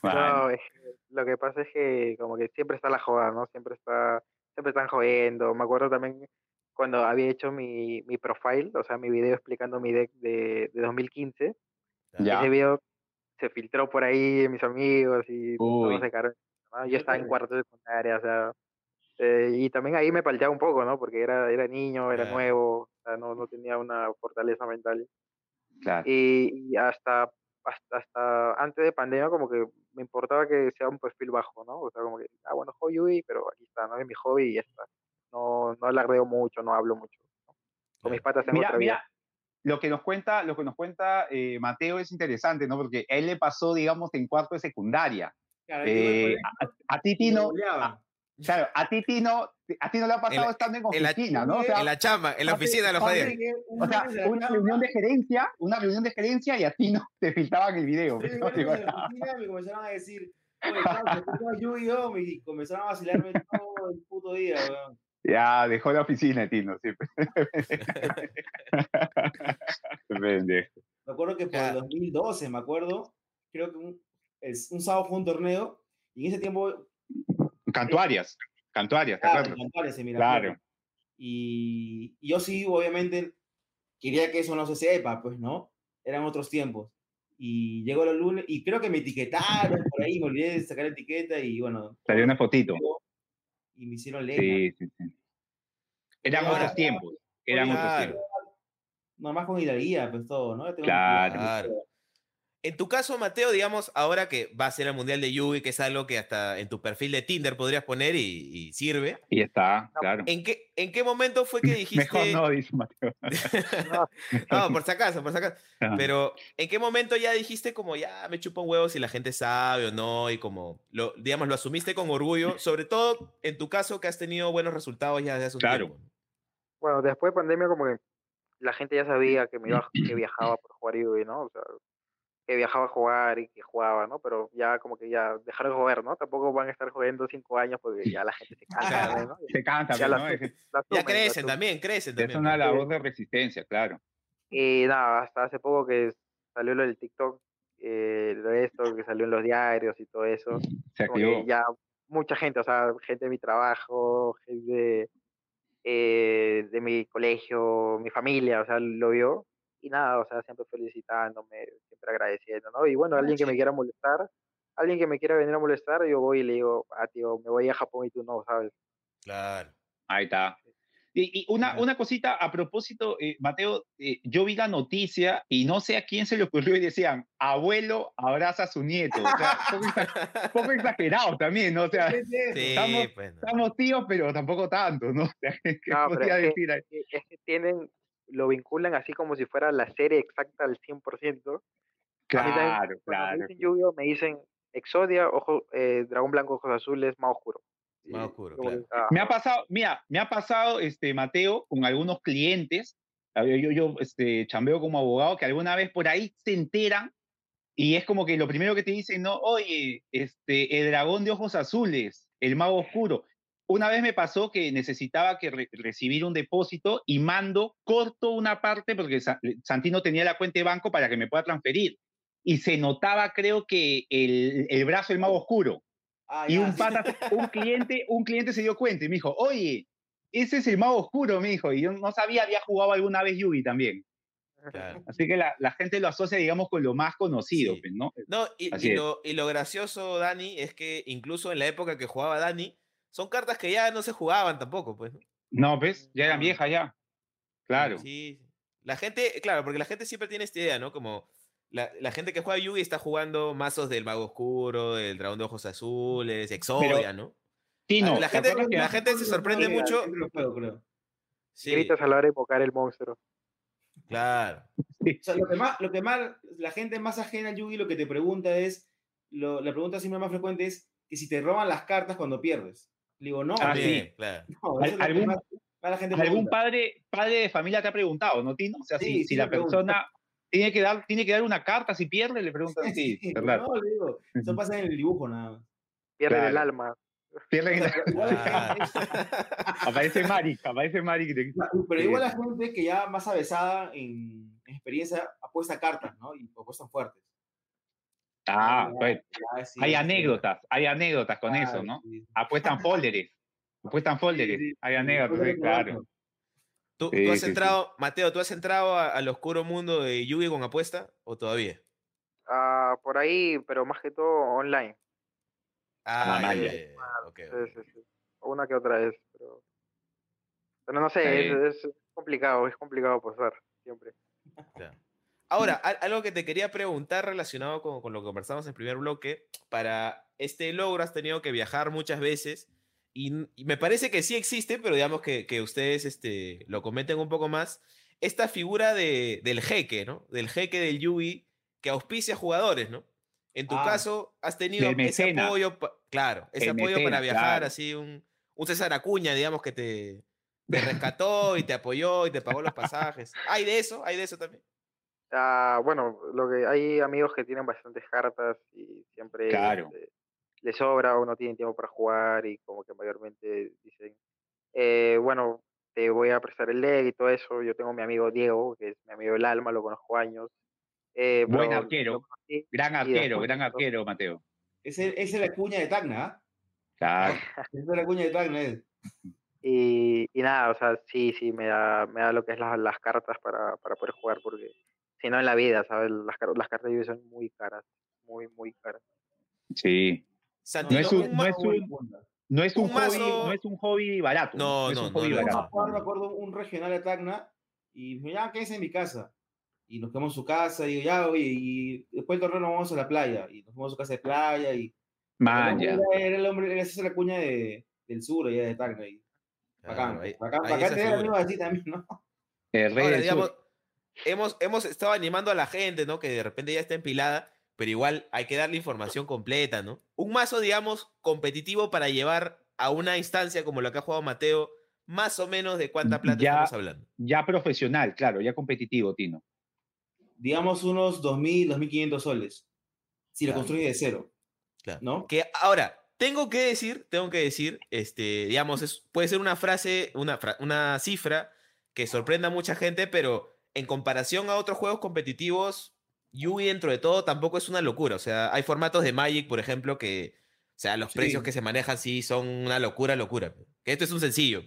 Man, No, es que lo que pasa es que como que siempre está la joda, ¿no? Siempre está, siempre están jodiendo. Me acuerdo también cuando había hecho mi, mi profile, o sea, mi video explicando mi deck de, de 2015. Ya. Ese video se filtró por ahí mis amigos y Uy. todos se. ¿no? Yo estaba en cuarto de secundaria, o sea, eh, y también ahí me palteaba un poco, ¿no? Porque era, era niño, era Claro. nuevo, o sea, no, no tenía una fortaleza mental. claro. Y, y hasta, hasta, hasta antes de pandemia como que me importaba que sea un perfil bajo, ¿no? O sea, como que, ah, bueno, juego Yui, pero aquí está, ¿no? Es mi hobby y ya está. No, no alardeo mucho, no hablo mucho. ¿no? Con mis patas tengo Mira, otra vida. mira, lo que nos cuenta, lo que nos cuenta eh, Mateo es interesante, ¿no? Porque a él le pasó, digamos, en cuarto de secundaria. Claro, Eh, a, a ti, Tino, Tino. Claro, a ti, Tino, a ti no le ha pasado la- estando en en la- oficina, ¿no? O sea, En la chamba, en la oficina lo papi, jodían. o sea, una reunión de gerencia, una reunión de gerencia y a ti no te filtraban el video. Sí, ¿no? bueno, en la oficina me comenzaron a decir, oye, Carlos, tú juegas Yu-Gi-Oh! y comenzaron a vacilarme todo el puto día, weón. Ya, dejó la oficina, Tino. Pendejo. Me acuerdo que por el Claro. 2012, me acuerdo, creo que un, es, un sábado fue un torneo, y en ese tiempo, Cantuarias, Cantuarias, ¿te claro, en Miraflores. Claro. Y, y yo sí, obviamente, quería que eso no se sepa, pues, ¿no? Eran otros tiempos. Y llegó los lunes, y creo que me etiquetaron por ahí, me olvidé de sacar la etiqueta, y bueno, Salió una fotito. y me hicieron leña. Sí, sí, sí. Eran Ahora- otros tiempos. Eran otros tiempos. Nomás con hidalguía, pues todo, ¿no? Claro. Claro. En tu caso, Mateo, digamos, ahora que va a ser el Mundial de Yugi, que es algo que hasta en tu perfil de Tinder podrías poner y, y sirve. Y está, claro. ¿En qué, ¿En qué momento fue que dijiste... Mejor no, dice Mateo. no, por si acaso, por si acaso. Ajá. Pero, ¿en qué momento ya dijiste como, ya me chupo un huevo si la gente sabe o no? Y como, lo, digamos, lo asumiste con orgullo, sobre todo en tu caso que has tenido buenos resultados ya desde hace un Claro. tiempo. Bueno, después de pandemia como que la gente ya sabía que me iba, que viajaba por jugar Yui, ¿no? O sea, que viajaba a jugar y que jugaba, ¿no? Pero ya como que ya dejaron de jugar, ¿no? Tampoco van a estar jugando cinco años porque ya la gente se cansa, ¿no? Se cansa, Ya pues, Es, Ya crecen también, crecen es también. una pues. labor de resistencia, claro. Y nada, hasta hace poco que salió lo del TikTok, eh, lo de esto, que salió en los diarios y todo eso. Se como que activó. ya mucha gente, o sea, gente de mi trabajo, gente eh, de mi colegio, mi familia, o sea, lo vio. Y nada, o sea, siempre felicitándome, siempre agradeciendo, ¿no? Y bueno, alguien que me quiera molestar, alguien que me quiera venir a molestar, yo voy y le digo, ah, tío, me voy a Japón y tú no, ¿sabes? Claro. Ahí está. Y, y una, una cosita a propósito, eh, Mateo, eh, yo vi la noticia y no sé a quién se le ocurrió y decían, abuelo abraza a su nieto. O sea, un poco, poco exagerado también, ¿no? O sea, Sí, Estamos- pues. no. estamos tíos, pero tampoco tanto, ¿no? O sea, ¿qué No, pero es decir ahí? Es que tienen, lo vinculan así como si fuera la serie exacta al 100%. A mí también, Claro, Cuando me claro. dicen Yu-Gi-Oh, me dicen Exodia, ojo, eh, dragón blanco, ojos azules, más oscuro. Más oscuro, claro. ah, Me ha pasado, mira, me ha pasado, este, Mateo, con algunos clientes, yo, yo este, chambeo como abogado, que alguna vez por ahí se enteran y es como que lo primero que te dicen, no, oye, este, el dragón de ojos azules, el mago oscuro. Una vez me pasó que necesitaba que re- recibir un depósito y mando corto una parte porque Sa- Santino tenía la cuenta de banco para que me pueda transferir. Y se notaba, creo que, el, el brazo del mago oscuro. Ah, Y un pata, un cliente, un cliente se dio cuenta y me dijo, oye, ese es el mago oscuro, me dijo. Y yo no sabía, había jugado alguna vez Yugi también. claro. Así que la, la gente lo asocia, digamos, con lo más conocido, Sí. pues, ¿no? No, y, y lo, y lo gracioso, Dani, es que incluso en la época que jugaba Dani, son cartas que ya no se jugaban tampoco, pues. ¿no? No, pues, ya eran No. viejas ya. Claro. Sí. La gente, claro, porque la gente siempre tiene esta idea, ¿no? Como la, la gente que juega Yugi está jugando mazos del Mago Oscuro, del Dragón de Ojos Azules, Exodia, ¿no? Tino, Ah, la ¿te gente- la gente se sorprende Sí, mucho. creo. Sí, Gritas a la hora de invocar el monstruo. claro. O sea, lo que más, lo que más, la gente más ajena al Yugi lo que te pregunta es, lo- la pregunta siempre más frecuente es que si te roban las cartas cuando pierdes. Le digo, no, Ah, no, sí. Eso ¿Algún- más- más la gente ¿Algún pregunta. padre, padre de familia te ha preguntado, no, Tino? O sea, Sí, si, sí si la persona tiene que, dar, tiene que dar una carta si pierde, le preguntan. Sí, Sí, ¿verdad? No, le digo, eso pasa en el dibujo nada más. Pierden el alma. Pierden- Ah. aparece Maric, aparece Maric. de- Pero igual la gente que ya más avesada en, en experiencia apuesta cartas, ¿no? Y apuestan fuertes. Ah, pues, sí, hay sí, anécdotas, hay anécdotas con eso, ¿no? Apuestan folders, apuestan folders, sí, hay anécdotas, claro. ¿Tú, Sí, tú has sí, sí. entrado, Mateo, ¿tú has entrado a- al oscuro mundo de Yugi con apuesta o todavía? Ah, por ahí, pero más que todo online. Ah, Ah, ya, ya. ya, ya, ok, Sí, ok. sí, sí. Una que otra vez, pero. Pero no sé, es, es complicado, es complicado apostar, siempre. Claro. Ahora, al- algo que te quería preguntar relacionado con, con lo que conversamos en el primer bloque, para este logro has tenido que viajar muchas veces y, y me parece que sí existe, pero digamos que, que ustedes este, lo comenten un poco más, esta figura de, del jeque, ¿no? Del jeque del Yugi que auspicia jugadores, ¿no? En tu Ah. caso, has tenido ese apoyo, claro, ese apoyo para mecena, viajar, claro. así, un, un César Acuña, digamos, que te, te rescató y te apoyó y te pagó los pasajes. ¿Hay de eso? ¿Hay de eso también? Ah, bueno, lo que hay amigos que tienen bastantes cartas y siempre Claro. este, les sobra o no tienen tiempo para jugar y como que mayormente dicen, eh, bueno, te voy a prestar el leg y todo eso. Yo tengo mi amigo Diego, que es mi amigo del alma, lo conozco años. eh, Buen arquero. conocí Gran arquero, gran arquero, Mateo. Ese, ese es la cuña de Tacna, ¿ah? Claro. Esa es la cuña de Tacna. Y, y nada, o sea, sí, sí, me da, me da lo que es la- las cartas para, para poder jugar, porque si no en la vida, ¿sabes? Las, car- las cartas de Yu-Gi-Oh son muy caras, muy, muy caras. Sí. Santino, es un- no es un- No es un, Un hobby, mazo- no es un hobby barato. No, es no, no, no, Yo me barato. acuerdo, me acuerdo un regional de Tacna y me dijo, ya, quédense en mi casa. Y nos quedamos en su casa y digo, ya, oye, y después del torneo nos vamos a la playa. Y nos fuimos a su casa de playa y... Man, ya. Era, el hombre, era esa es la cuña de, del sur, allá de Tacna. Y bacán, ahí- bacán, ahí bacán tener amigos así también, ¿no? El rey Ahora, del digamos, sur. Hemos, hemos estado animando a la gente, ¿no? Que de repente ya está empilada, pero igual hay que darle información completa, ¿no? Un mazo, digamos, competitivo para llevar a una instancia como la que ha jugado Mateo, más o menos de cuánta plata Ya- estamos hablando. Ya profesional, claro, ya competitivo, Tino. Digamos unos 2.000, 2.500 soles. Si lo Claro. construyes de cero, Claro. ¿no? Que ahora, tengo que decir, tengo que decir, este, digamos, es, puede ser una frase, una, fra- una cifra que sorprenda a mucha gente, pero en comparación a otros juegos competitivos, Yugi dentro de todo tampoco es una locura. O sea, hay formatos de Magic, por ejemplo, que, o sea, los Sí. precios que se manejan sí son una locura, locura. Que esto es un sencillo.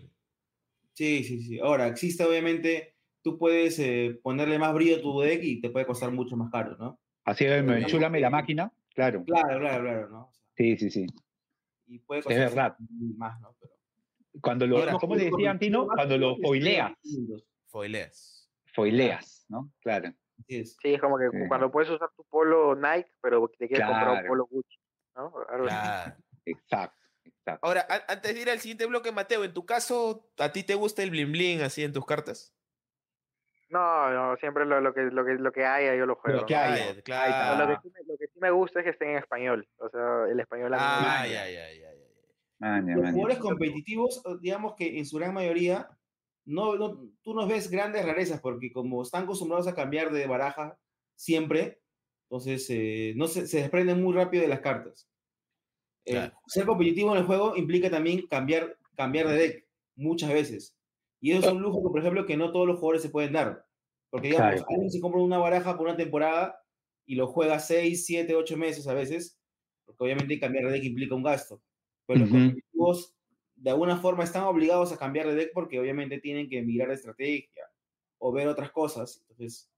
Sí, sí, sí. Ahora, existe obviamente, tú puedes eh, ponerle más brillo a tu deck y te puede costar mucho más caro, ¿no? Así es, enchúlame la máquina. Claro. Claro, claro, claro, ¿no? O sea, Sí, sí, sí. y puede Es costar verdad. más, ¿no? Pero, Cuando lo, Ahora, ¿cómo le decían, Tino? Cuando lo foileas, Foileas. Foileas, ¿no? Claro. Sí, es como que Sí. cuando puedes usar tu polo Nike, pero te quieres comprar un polo Gucci, ¿no? Claro. Exacto, exacto. Ahora, a- antes de ir al siguiente bloque, Mateo, en tu caso, ¿a ti te gusta el bling bling así en tus cartas? No, no, siempre lo, lo que, lo, que, lo que haya yo lo juego. que ¿no? haya. Claro. Lo, que sí me, lo que sí me gusta es que estén en español. O sea, el español Ah, ya, ya, ya, ya, Los maña. jugadores competitivos, digamos que en su gran mayoría, no, no- tú no ves grandes rarezas porque como están acostumbrados a cambiar de baraja siempre, entonces eh, no se, se desprenden muy rápido de las cartas. Eh, Claro. Ser competitivo en el juego implica también cambiar, cambiar de deck muchas veces. Y eso es un lujo, que, por ejemplo, que no todos los jugadores se pueden dar. Porque, digamos, Claro. alguien se compra una baraja por una temporada y lo juega 6, 7, 8 meses a veces, porque obviamente cambiar de deck implica un gasto. Pero los Ujú. competitivos, de alguna forma, están obligados a cambiar de deck porque obviamente tienen que mirar de estrategia o ver otras cosas. Entonces,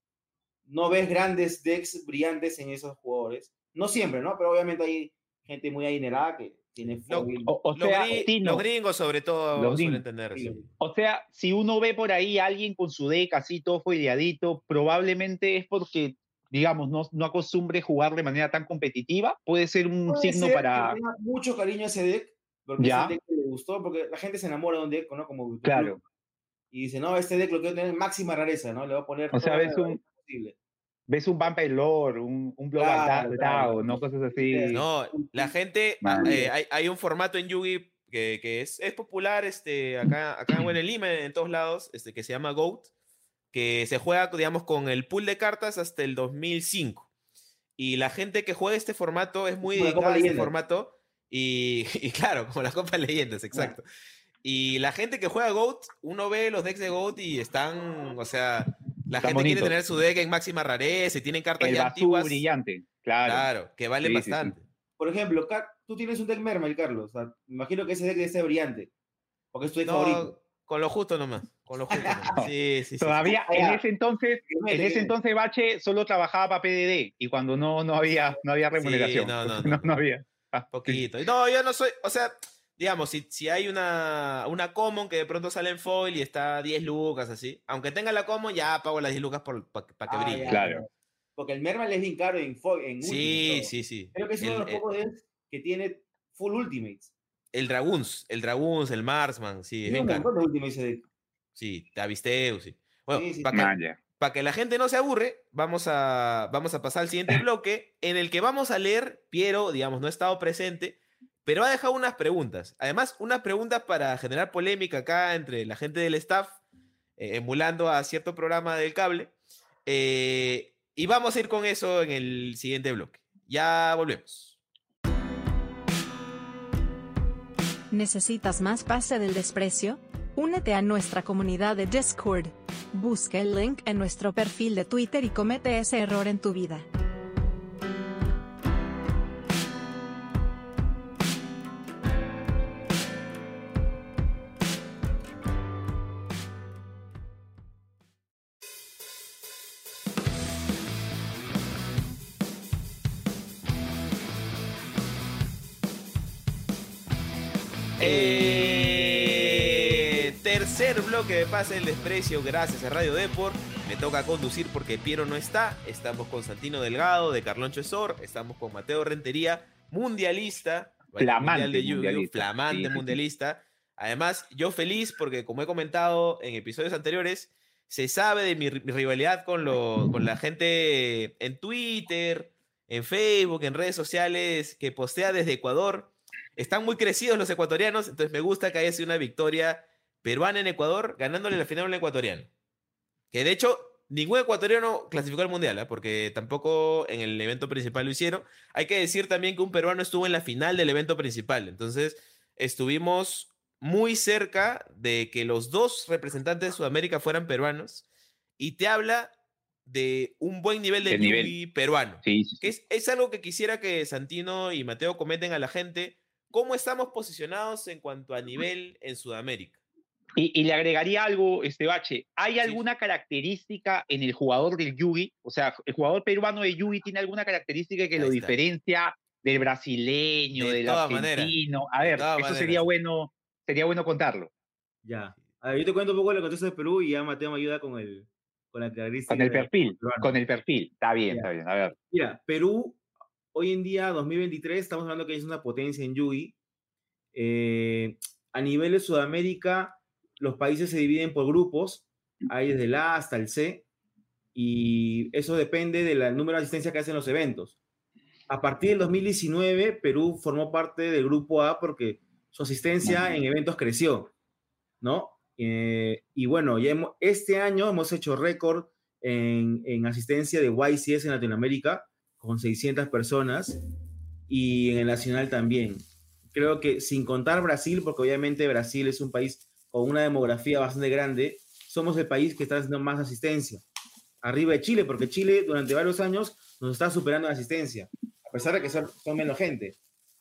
no ves grandes decks brillantes en esos jugadores. No siempre, ¿no? Pero obviamente hay gente muy adinerada que tiene foil. O, o Los, sea, los gringos, sobre todo, Los suelen tener. sí. o sea, si uno ve por ahí a alguien con su deck así todo foileadito, probablemente es porque, digamos, no, no acostumbre jugar de manera tan competitiva, puede ser un Puede signo ser para... que tenga mucho cariño a ese deck, porque Ya. ese deck le gustó, porque la gente se enamora de un deck, ¿no? Como Claro. Y dice, no, este deck lo quiero tener en máxima rareza, ¿no? Le voy a poner O sea, ves un- posible. Ves un Vampire Lord, un, un Blood Claro, Dragon, claro. ¿no? Cosas así. No, la gente, ah, Vale. eh, hay, hay un formato en Yugi que, que es, es popular este, acá, acá bueno, en Lima, en todos lados, este, que se llama GOAT, que se juega, digamos, con el pool de cartas hasta el 2005. Y la gente que juega este formato es muy dedicada a este formato. Y, y claro, como la Copa Leyendas, exacto. Y la gente que juega GOAT, uno ve los decks de GOAT y están, o sea, la Están gente quiere bonitos. tener su deck en máxima rareza y tienen cartas el ya antiguas. brillante, claro. Claro, que valen Sí, sí, sí. bastante. Por ejemplo, tú tienes un deck Mermaid, Carlos. O sea, me imagino que ese deck debe ser brillante, porque es tu deck No, favorito. con lo justo nomás. Con lo justo nomás. Sí, sí, sí. Todavía sí. en ese entonces, en ese entonces Bache solo trabajaba para PDD y cuando no, no había, no había remuneración. no, no, no, no. no había. Ah. Poquito. No, yo no soy, o sea, digamos, si, si hay una, una common que de pronto sale en foil y está 10 lucas así, aunque tenga la common, ya pago las 10 lucas para que Ah, brille. ya, Claro. Porque el Mermaid es bien caro en, fo- en Sí, sí, sí. Creo que es uno de los el, pocos que tiene full Ultimates. el Dragoons, el Dragoons, el Marsman, sí, es un montón de Ultimates. Sí, Avisteu, sí. Bueno, Sí, sí, para sí. que, Man, ya. Para que la gente no se aburre, vamos a, vamos a pasar al siguiente bloque en el que vamos a leer, Piero, digamos, no ha estado presente, pero ha dejado unas preguntas. Además, unas preguntas para generar polémica acá entre la gente del staff, eh, emulando a cierto programa del cable. Eh, y vamos a ir con eso en el siguiente bloque. Ya volvemos. ¿Necesitas más pase del desprecio? Únete a nuestra comunidad de Discord. Busca el link en nuestro perfil de Twitter y comete ese error en tu vida. Bloque de Pase del Desprecio, gracias a Radio Deport. Me toca conducir porque Piero no está. Estamos con Santino Delgado de Carloncho Esor. Estamos con Mateo Rentería, mundialista. Flamante mundial de Yu-Gi-Oh, mundialista, Flamante sí, mundialista. Además, yo feliz porque, como he comentado en episodios anteriores, se sabe de mi, mi rivalidad con, lo- con la gente en Twitter, en Facebook, en redes sociales, que postea desde Ecuador. Están muy crecidos los ecuatorianos, entonces me gusta que haya sido una victoria peruana en Ecuador, ganándole la final a un ecuatoriano. Que de hecho, ningún ecuatoriano clasificó al mundial, ¿ah? porque tampoco en el evento principal lo hicieron. Hay que decir también que un peruano estuvo en la final del evento principal, entonces estuvimos muy cerca de que los dos representantes de Sudamérica fueran peruanos y te habla de un buen nivel de El nivel. Peruano. Sí, sí, Que es, es algo que quisiera que Santino y Mateo comenten a la gente. ¿Cómo estamos posicionados en cuanto a nivel en Sudamérica? Y, y le agregaría algo, este Bache. ¿Hay Sí. alguna característica en el jugador del Yugi? O sea, ¿el jugador peruano de Yugi tiene alguna característica que Ahí lo está. diferencia del brasileño, De del argentino? A de ver, eso sería maneras. bueno, sería bueno contarlo. Ya. A ver, yo te cuento un poco el contexto de Perú y ya Mateo me ayuda con, el, con la característica. Con el perfil, con el perfil. Está bien, Ya. está bien. A ver. Mira, Perú, hoy en día, 2023, estamos hablando que es una potencia en Yugi. Eh, a nivel de Sudamérica, los países se dividen por grupos, hay desde el A hasta el C, y eso depende del número de asistencia que hacen los eventos. A partir del 2019, Perú formó parte del grupo A porque su asistencia en eventos creció, ¿no? Eh, y bueno, ya hemos- este año hemos hecho récord en, en asistencia de YCS en Latinoamérica, con 600 personas, y en el nacional también. Creo que sin contar Brasil, porque obviamente Brasil es un país con una demografía bastante grande, somos el país que está haciendo más asistencia. Arriba de Chile, porque Chile durante varios años nos está superando en asistencia, a pesar de que son, menos gente.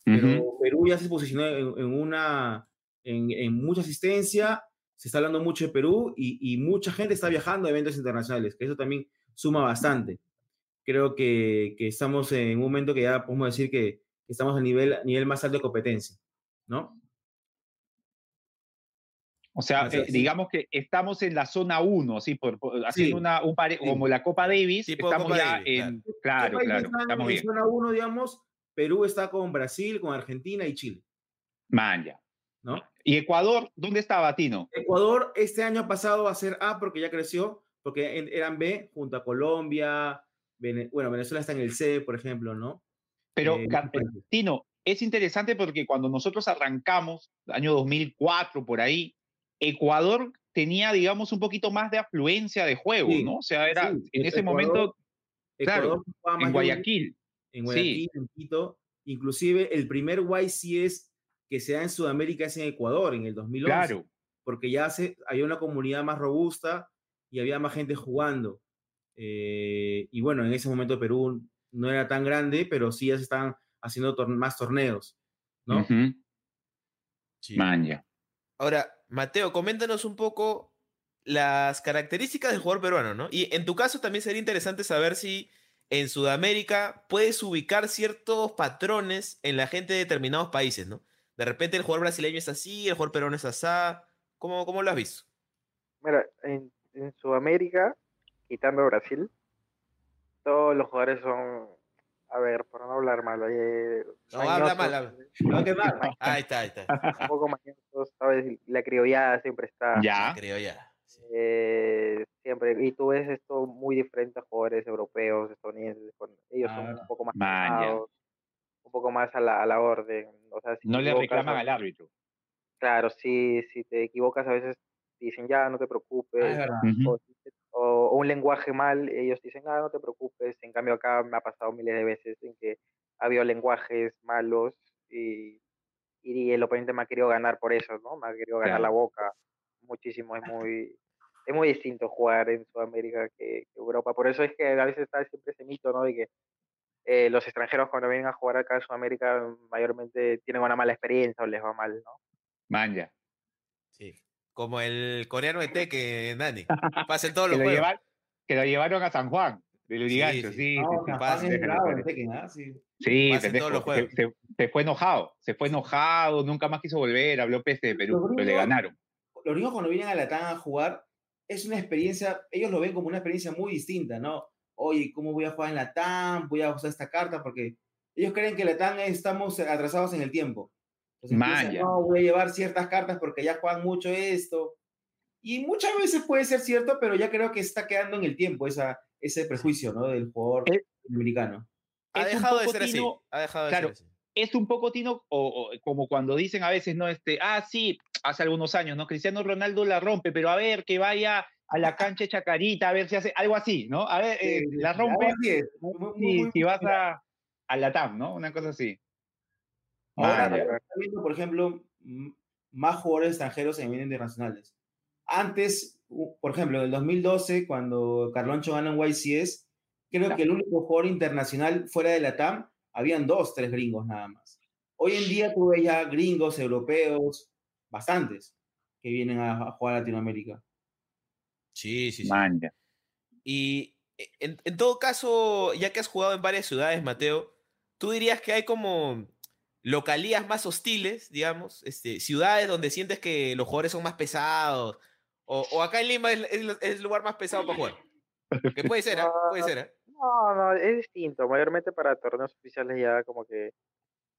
Pero Ujú. Perú ya se posicionó en, en una, en, en mucha asistencia, se está hablando mucho de Perú y, y mucha gente está viajando a eventos internacionales, que eso también suma bastante. Creo que, que estamos en un momento que ya podemos decir que estamos a nivel, nivel más alto de competencia, ¿no? O sea, eh, digamos que estamos en la zona 1, ¿sí? Por, por- haciendo Sí, una, un pare- sí. como la Copa Davis, Tipo estamos Copa ya Davis, en... ¿Qué Claro, claro, están estamos en bien. zona 1, digamos, Perú está con Brasil, con Argentina y Chile, Man, ya. ¿no? ¿Y Ecuador? ¿Dónde estaba, Tino? Ecuador este año ha pasado a ser A porque ya creció, porque en- eran B junto a Colombia, Vene- bueno, Venezuela está en el C, por ejemplo, ¿no? Pero, Eh, países. Tino, es interesante porque cuando nosotros arrancamos, año 2004, por ahí, Ecuador tenía, digamos, un poquito más de afluencia de juego, Sí, ¿no? O sea, era sí, en ese Ecuador- momento Ecuador claro, jugaba más en Guayaquil. en Guayaquil, en Quito, inclusive el primer YCS que se da en Sudamérica es en Ecuador, en el 2011. Claro, porque ya se, había una comunidad más robusta y había más gente jugando. Eh, y bueno, en ese momento Perú no era tan grande, pero sí ya se estaban haciendo tor- más torneos, ¿no? Sí. Man, ya. Ahora, Mateo, coméntanos un poco las características del jugador peruano, ¿no? Y en tu caso también sería interesante saber si en Sudamérica puedes ubicar ciertos patrones en la gente de determinados países, ¿no? De repente el jugador brasileño es así, el jugador peruano es así. ¿Cómo, cómo lo has visto? Mira, en, en Sudamérica, quitando Brasil, todos los jugadores son, a ver, por no hablar mal, eh, No, habla mal, habla. No, qué mal. Ahí está, ahí está. un poco mañosos, ¿sabes? La criollada siempre está. Ya. Sí. eh, siempre, y tú ves esto muy diferente a jugadores europeos, estadounidenses, con, ellos son Ah, un poco más calmados, un poco más a la, a la orden. O sea, si No te le reclaman o- al árbitro. Claro, si, si te equivocas a veces dicen ya, no te preocupes, Ah, es verdad. Ujú. O, un lenguaje mal, ellos dicen, ah, no te preocupes. En cambio, acá me ha pasado miles de veces en que ha habido lenguajes malos y, y el oponente me ha querido ganar por eso, ¿no? Me ha querido ganar Claro. la boca muchísimo. Es muy, es muy distinto jugar en Sudamérica que, que Europa. Por eso es que a veces está siempre ese mito, ¿no? De que eh, los extranjeros cuando vienen a jugar acá en Sudamérica mayormente tienen una mala experiencia o les va mal, ¿no? Man, ya. Sí. Como el coreano de que Nani. Pasa en todos Que los lo, juegos. llevar- que lo llevaron a San Juan, del Urigancho. sí. Sí, se, juegos. se- se fue enojado, se fue enojado, nunca más quiso volver, habló peste de Perú, Los pero le ganaron. Los gringos cuando vienen a Latam a jugar, es una experiencia, ellos lo ven como una experiencia muy distinta, ¿no? Oye, ¿cómo voy a jugar en Latam? Voy a usar esta carta porque ellos creen que Latam estamos atrasados en el tiempo. Entonces piensan, Maya. no, voy a llevar ciertas cartas porque ya juegan mucho esto. Y muchas veces puede ser cierto, pero ya creo que está quedando en el tiempo esa, ese prejuicio, ¿no? Del jugador Eh, americano. Ha dejado de ser así. Ha dejado de claro, ser así. es un poco, Tino, o, o como cuando dicen a veces, ¿no? Este, ah, sí, hace algunos años, ¿no? Cristiano Ronaldo la rompe, pero a ver, que vaya a la cancha de Chacarita, a ver si hace algo así, ¿no? A ver, eh, Sí, la rompe así es, muy- muy- si, muy- si vas a, a la TAM, ¿no? Una cosa así. Ahora, viendo, por ejemplo, más jugadores extranjeros en medios internacionales. Antes, por ejemplo, en el 2012, cuando Carloncho gana en YCS, creo que el único jugador internacional fuera de la TAM, habían dos, tres gringos nada más. Hoy en día tú ves ya gringos, europeos, bastantes, que vienen a, a jugar a Latinoamérica. Sí, sí, sí. Y e, en, en todo caso, ya que has jugado en varias ciudades, Mateo, ¿tú dirías que hay como localías más hostiles, digamos? Este, ciudades donde sientes que los jugadores son más pesados? O, o acá en Lima es, es- es el lugar más pesado para jugar. Que puede ser, ¿ah? Puede ser, ¿ah? No, no, es distinto. Mayormente para torneos oficiales ya como que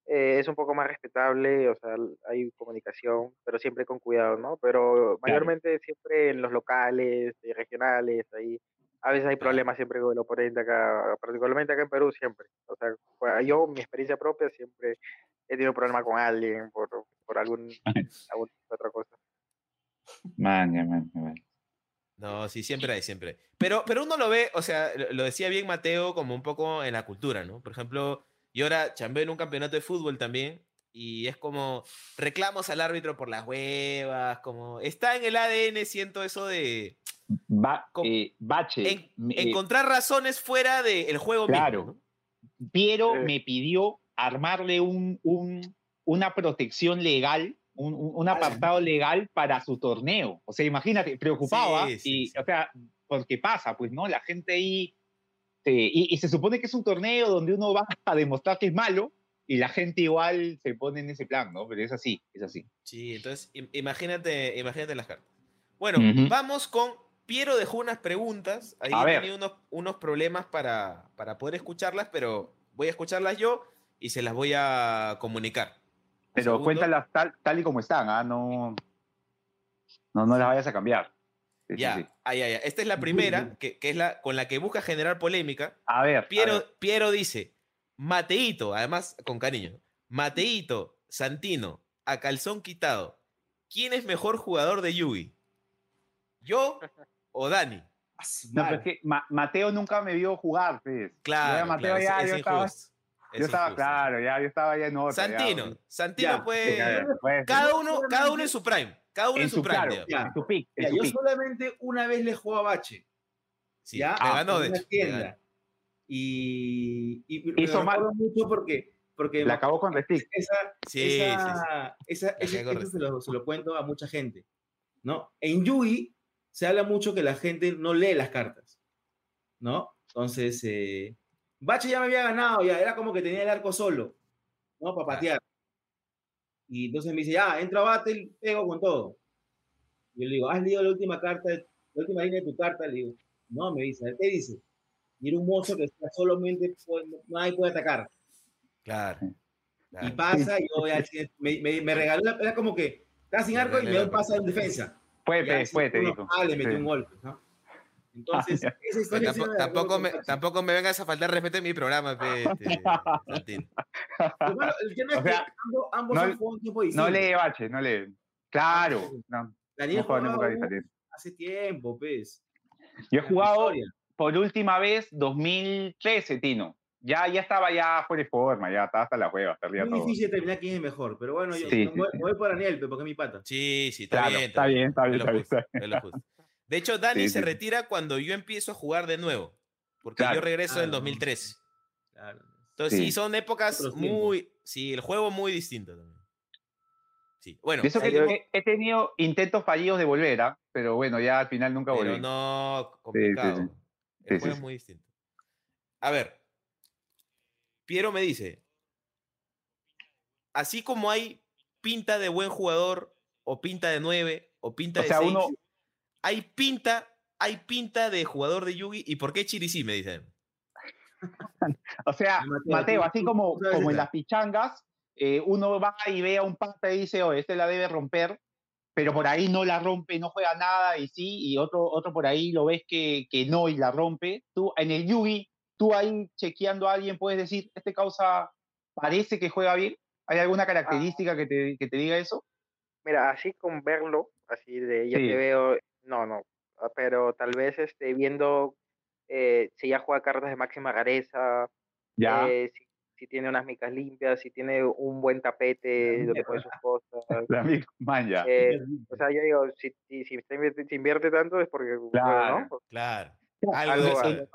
eh, es un poco más respetable, o sea, hay comunicación, pero siempre con cuidado, ¿no? Pero mayormente siempre en los locales, eh, regionales, ahí a veces hay problemas siempre con el oponente acá, particularmente acá en Perú siempre. O sea, cua- yo, mi experiencia propia, siempre he tenido problema con alguien por, por algún, alguna otra cosa. Manja, manja, manja. No, sí, siempre hay, siempre hay. Pero, pero uno lo ve, o sea, lo, lo decía bien Mateo, como un poco en la cultura, ¿no? Por ejemplo, yo ahora chambeo en un campeonato de fútbol también, y es como reclamos al árbitro por las huevas, como está en el ADN, siento eso de Ba- Com- eh, Bache. en- me- encontrar razones fuera del juego mismo, Claro. ¿no? Piero Eh. me pidió armarle un, un- una protección legal, un, un- un apartado legal para su torneo. O sea, imagínate, preocupaba, Sí, sí, y, sí. o sea, porque pasa, pues, ¿no? La gente ahí, eh, y, y se supone que es un torneo donde uno va a demostrar que es malo, y la gente igual se pone en ese plan, ¿no? Pero es así, es así. Sí, entonces im- imagínate, imagínate las cartas. Bueno, vamos con Piero dejó unas preguntas. Ahí A he tenido unos, unos problemas para, para poder escucharlas, pero voy a escucharlas yo y se las voy a comunicar. Un Pero segundo. cuéntalas tal, tal y como están, ¿ah? No, no, no las vayas a cambiar. Sí, Ya, sí. ah, ya, ya. Esta es la primera, que, que es la con la que busca generar polémica. A ver. a Piero, ver. Piero dice, Mateito, además con cariño, Mateito, Santino, a calzón quitado, ¿quién es mejor jugador de Yugi? ¿Yo o Dani? No, pero es que Ma- Mateo nunca me vio jugar, pues. Yo Claro, a Mateo claro, es- ya, es, yo estaba, injusto. es yo estaba claro, ya, yo estaba ya en otra. ya, Santino, pues. Santino Ya, puede... Sí, a ver, puede ser. cada, uno, cada uno en su prime, cada uno en, en su, su prime. claro. Ya. en su pick, en Ya, su yo pick. solamente una vez le juego a Bache. Sí, ¿ya? me ganó, de tienda. Y, y Hizo mal. mucho porque, porque La acabó con Restic. esa, Sí, sí, sí. esa, esa- se lo, se lo cuento a mucha gente. ¿no? En Yugi se habla mucho que la gente no lee las cartas. ¿no? Entonces, eh, Bache ya me había ganado, ya era como que tenía el arco solo, ¿no? Para patear. Y entonces me dice, ya, entra a battle, pego con todo. Y yo le digo, ¿has leído la última carta, la última línea de tu carta? Le digo, no, me dice, ¿qué dice? Y era un mozo que está solamente, puede- nadie puede atacar. Claro. Y pasa, y yo me, me, me regaló, la- era como que, está sin arco y me da un pase en defensa. Te dijo. ah, le metió Sí. un golpe, ¿no? Entonces, Ah, esa historia tampoco, tampoco, me, tampoco vengas a faltar respeto en mi programa, pe, este, Santino. Pero bueno, el tema es O sea, que ambos, ambos no- han jugado un tiempo No distinto. lee bache, no lee. Claro. No, Daniel no jugaba hace tiempo, pues. Yo he jugado. Por última vez 2013, Tino. Ya, ya estaba ya fuera de forma, ya estaba hasta la hueva, hasta arriba Muy todo. difícil determinar quién es mejor, pero bueno, yo Sí, me sí, voy, sí. me voy por Daniel, porque es mi pata. Sí, sí, está Claro, bien. está bien, está bien, está bien, está. De hecho, Dani Sí, se sí. retira cuando yo empiezo a jugar de nuevo. Porque Claro. yo regreso en Claro. 2013. Claro. Entonces, sí, Sí. son épocas Otros tiempos. muy. Sí, el juego muy distinto también. Sí, bueno, eso que Yo- he, tenido intentos fallidos de volver, ¿ah? pero bueno, ya al final nunca pero volví. no sí, complicado. sí. El Sí, juego sí, es sí. muy distinto. A ver, Piero me dice: así como hay pinta de buen jugador, o pinta de 9, o pinta O de sea, 6, uno- hay pinta, hay pinta de jugador de Yugi. ¿Y por qué Chiricí? Me dicen. O sea, Mateo, así como, como en las pichangas, eh, uno va y ve a un pata y dice, oh, este la debe romper, pero por ahí no la rompe, no juega nada y sí, y otro, otro por ahí lo ves que, que no y la rompe. Tú en el Yugi, tú ahí chequeando a alguien puedes decir, este causa parece que juega bien. ¿Hay alguna característica que, te, que te diga eso? Mira, así con verlo, así de ya Sí. te veo, no, no, ah, pero tal vez este, viendo eh, si ya juega cartas de máxima rareza, Ya. eh, si, si tiene unas micas limpias, si tiene un buen tapete donde pone sus cosas. La ya. eh, o sea, yo digo, si, si, si se invierte, si invierte tanto es porque, bueno, Claro. ¿no? Pues, Claro. Algo algo, algo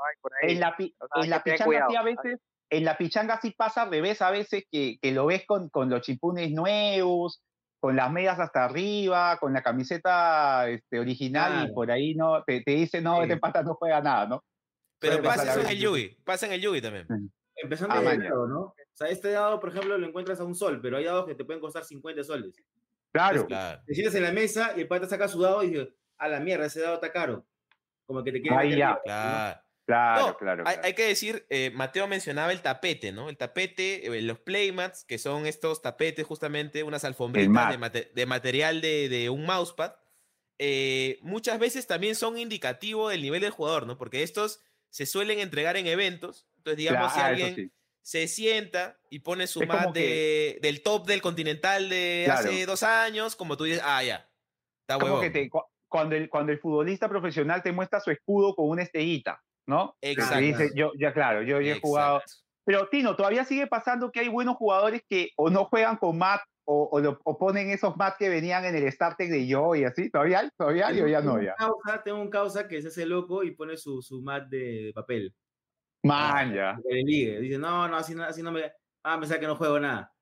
ahí. En la, O sea, en pichanga cuidado. sí a veces, en la pichanga sí pasa al revés a veces que, que lo ves con, con los chipunes nuevos, con las medias hasta arriba, con la camiseta este, original y por ahí no te, te dice no, Sí. este pata no juega nada, ¿no? Pero pasa eso en el. Yugi. Pasa en el Yugi también. Empezando Ah, maña. dado, ¿no? O sea, este dado, por ejemplo, lo encuentras a un sol, pero hay dados que te pueden costar 50 soles. Claro, Claro. Te sientas en la mesa y el pata saca su dado y dice, a la mierda, ese dado está caro. Como que te quiere Ahí ya. Claro. claro, No, claro. hay, claro. hay que decir, eh, Mateo mencionaba el tapete, ¿no? El tapete, eh, los playmats, que son estos tapetes justamente, unas alfombritas mat. de, mate- de material de, de un mousepad, eh, muchas veces también son indicativo del nivel del jugador, ¿no? Porque estos se suelen entregar en eventos, entonces digamos Claro, si alguien sí. se sienta y pone su mat de- del top del continental de Claro. hace dos años, como tú dices, ah, ya, está Como huevón. que te, cu- cuando, el, cuando el futbolista profesional te muestra su escudo con una estellita, ¿no? Que Exacto. dice, yo, ya claro, yo, yo he jugado. Pero Tino, todavía sigue pasando que hay buenos jugadores que o no juegan con mat o, o, lo- o ponen esos mat que venían en el starter de yo y así. ¿Todavía hay? ¿Todavía hay o ya no? Ya. causa- tengo un causa que se hace loco y pone su, su mat de, de papel. Man, ya. Que le ligue. Dice, no, no, así no, así no me. Ah, me sabe que no juego nada.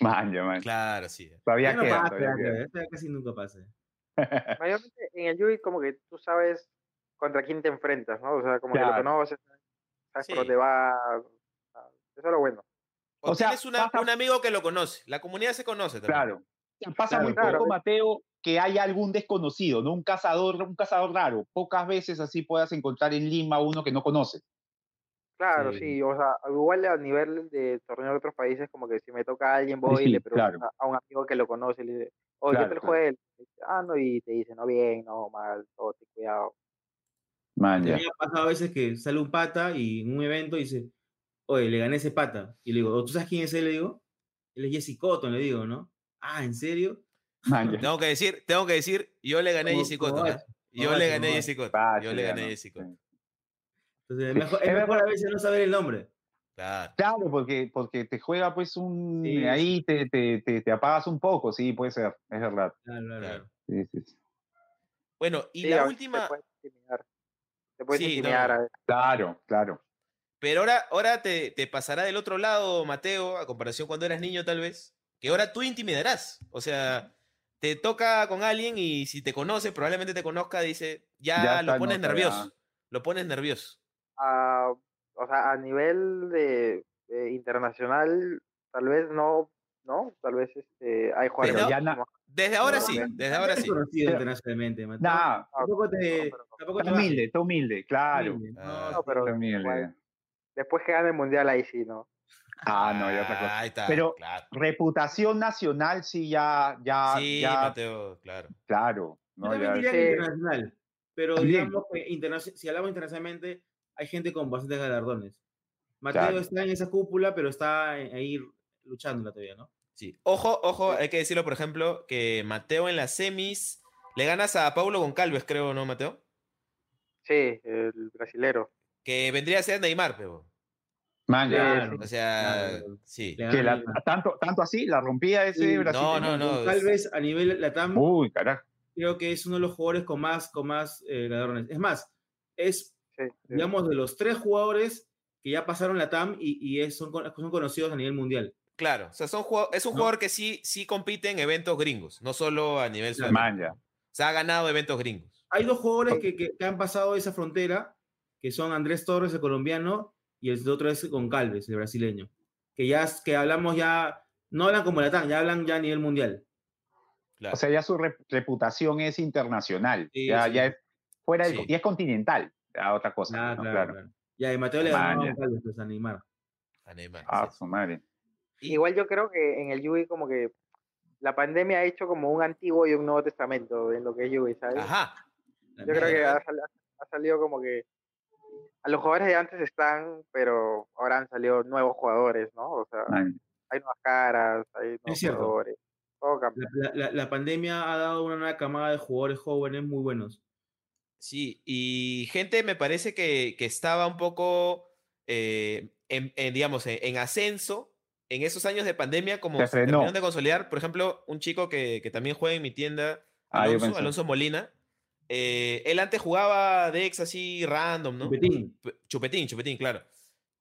Man, ya, man. Claro, sí. Todavía Ya no queda, pasa, todavía ya, queda. ya, casi nunca pasa. Mayormente en el Yugi como que tú sabes contra quién te enfrentas, ¿no? O sea, como que Claro. lo conoces, sabes por Sí. dónde va. sea, Eso es lo bueno. O, O sea, una- pasa- un amigo que lo conoce. La comunidad se conoce también. Claro. Pasa Claro, muy claro. poco, Mateo, que haya algún desconocido, ¿no? Un cazador, un cazador raro. Pocas veces así puedas encontrar en Lima uno que no conoces. Claro, Sí. sí, o sea, igual a nivel de torneo de otros países, como que si me toca a alguien, voy y sí, le pregunto claro. a, un amigo que lo conoce, le dice, oye, Claro, ¿qué tal claro. Y dice, Ah, no, y te dice, no, bien, no, mal, todo, ten cuidado. Man, Me ya. ha pasado a veces que sale un pata y en un evento dice, oye, le gané ese pata. Y le digo, ¿tú sabes quién es él? Le digo, él es Jesse Cotton, le digo, ¿no? Ah, ¿en serio? Man. Tengo que decir, tengo que decir, yo le gané a Como- Jesse Cotton. Yo le gané a Jesse Cotton. Yo le gané a. Jesse Cotton. Entonces, Sí. mejor, Es mejor a veces no saber el nombre. Claro. Claro, porque, porque te juega pues un... Sí, ahí te, te, te, te apagas un poco, sí, puede ser, es verdad. Claro, claro. Sí, sí, sí. Bueno, y Sí, la última. Te puedes intimidar. Te puedes Sí, intimidar no. a veces. Claro, claro. Pero ahora, ahora te, te pasará del otro lado, Mateo, a comparación cuando eras niño, tal vez, que ahora tú intimidarás. O sea, te toca con alguien y si te conoce, probablemente te conozca, dice, ya, Ya lo pones nervioso. Lo pones nervioso. Ah, o sea, a nivel de, de internacional, tal vez no, ¿no? Tal vez este, hay jugadores Pero ya como- Desde ahora No, sí, no, desde ahora sí. conocido Pero- internacionalmente, Mateo. Nah, Tampoco te, no, pero- tampoco te está bajes. humilde, está humilde, claro. Humilde, Ah, no, no, pero humilde. igual, después que gane el mundial ahí sí, ¿no? Ah, no, ya otra cosa. Ah, Ahí está, Pero- claro. Reputación nacional sí ya, ya, Sí, ya, Mateo, claro. claro. Yo ¿no? también Ya- diría que internacional. Pero También. digamos que si hablamos internacionalmente, hay gente con bastantes galardones. Mateo Claro. está en esa cúpula, pero está ahí luchándola todavía, ¿no? Sí. Ojo, ojo, hay que decirlo, por ejemplo, que Mateo en las semis le ganas a Paulo Goncalves, creo, ¿no, Mateo? Sí, el brasilero. Que vendría a ser Neymar, pero. Man. Claro. O sea, Claro. sí. Que la- tanto, tanto así, la rompía ese Sí, brasileño. no, no. Tal vez a nivel Latam, Uy, carajo. creo que es uno de los jugadores con más, con más eh, galardones. Es más, es, Sí, sí. digamos, de los tres jugadores que ya pasaron Latam y, y es- son, son conocidos a nivel mundial. Claro. O sea, son es un ¿No? jugador que sí, sí compite en eventos gringos, no solo a nivel sudamericano. O sea, ha ganado eventos gringos. Hay dos jugadores que, que- que han pasado esa frontera, que son Andrés Torres, el colombiano, y el otro es Goncalves, el brasileño. Que ya que hablamos ya, no hablan como Latam, ya hablan ya a nivel mundial. Claro. O sea, ya su rep- reputación es internacional. Sí, ya, sí. ya es fuera del, Sí. y es continental. Ya otra cosa. Ah, ¿no? claro, Claro. y Mateo le ganó a pues, a Neymar. a Neymar. Ah, sí. su madre. Y- Igual yo creo que en el Yui como que la pandemia ha hecho como un antiguo y un nuevo testamento en lo que es Yui, ¿sabes? Ajá. Yo creo que ha, sal- ha salido como que a los jugadores de antes están, pero ahora han salido nuevos jugadores, ¿no? O sea, Man, hay nuevas caras, hay nuevos cierto. jugadores. Todo. La, la- la pandemia ha dado una nueva camada de jugadores jóvenes muy buenos. Sí, y gente me parece que, que estaba un poco, eh, en, en, digamos, en, en ascenso en esos años de pandemia, como Se terminaron de consolidar. Por ejemplo, un chico que, que también juega en mi tienda, Ah, Alonso. Alonso Molina. eh, él antes jugaba de ex así random, ¿no? Chupetín. Chupetín, chupetín, claro.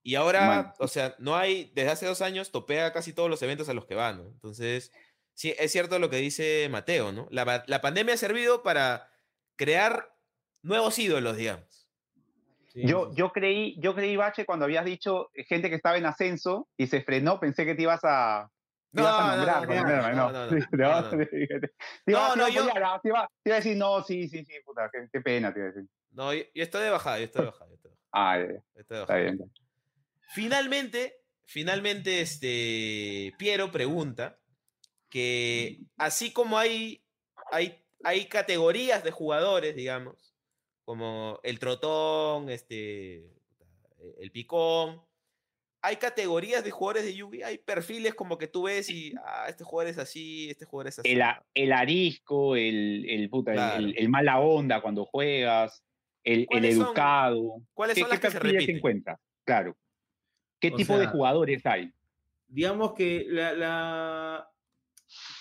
Y ahora, Man. o sea, no hay, desde hace dos años, topea casi todos los eventos a los que va, ¿no? Entonces, sí, es cierto lo que dice Mateo, ¿no? La, la pandemia ha servido para crear nuevos ídolos, digamos. Sí, Yo, sí. yo creí, yo creí, Bache, cuando habías dicho eh, gente que estaba en ascenso y se frenó, pensé que te ibas a, No, ibas a no, nombrar, no, no, yo- te iba, a decir, no, sí, sí, sí, puta, qué, qué pena, te iba a decir. No, yo, yo estoy de bajada, yo estoy de bajada. Yo estoy de bajada, Ah, estoy de está bajada. bien. Finalmente, finalmente, este, Piero pregunta que así como hay, hay, hay categorías de jugadores, digamos, como el trotón, este, el picón, hay categorías de jugadores de Yugi, hay perfiles como que tú ves y, ah, este jugador es así, este jugador es así. El, arisco, el, el, puta, el- Claro. el, el mala onda cuando juegas, el, el ¿Cuáles son- educado. ¿Cuáles ¿Qué, son qué las que se repiten? Claro. ¿Qué O tipo de jugadores hay? digamos que la, la-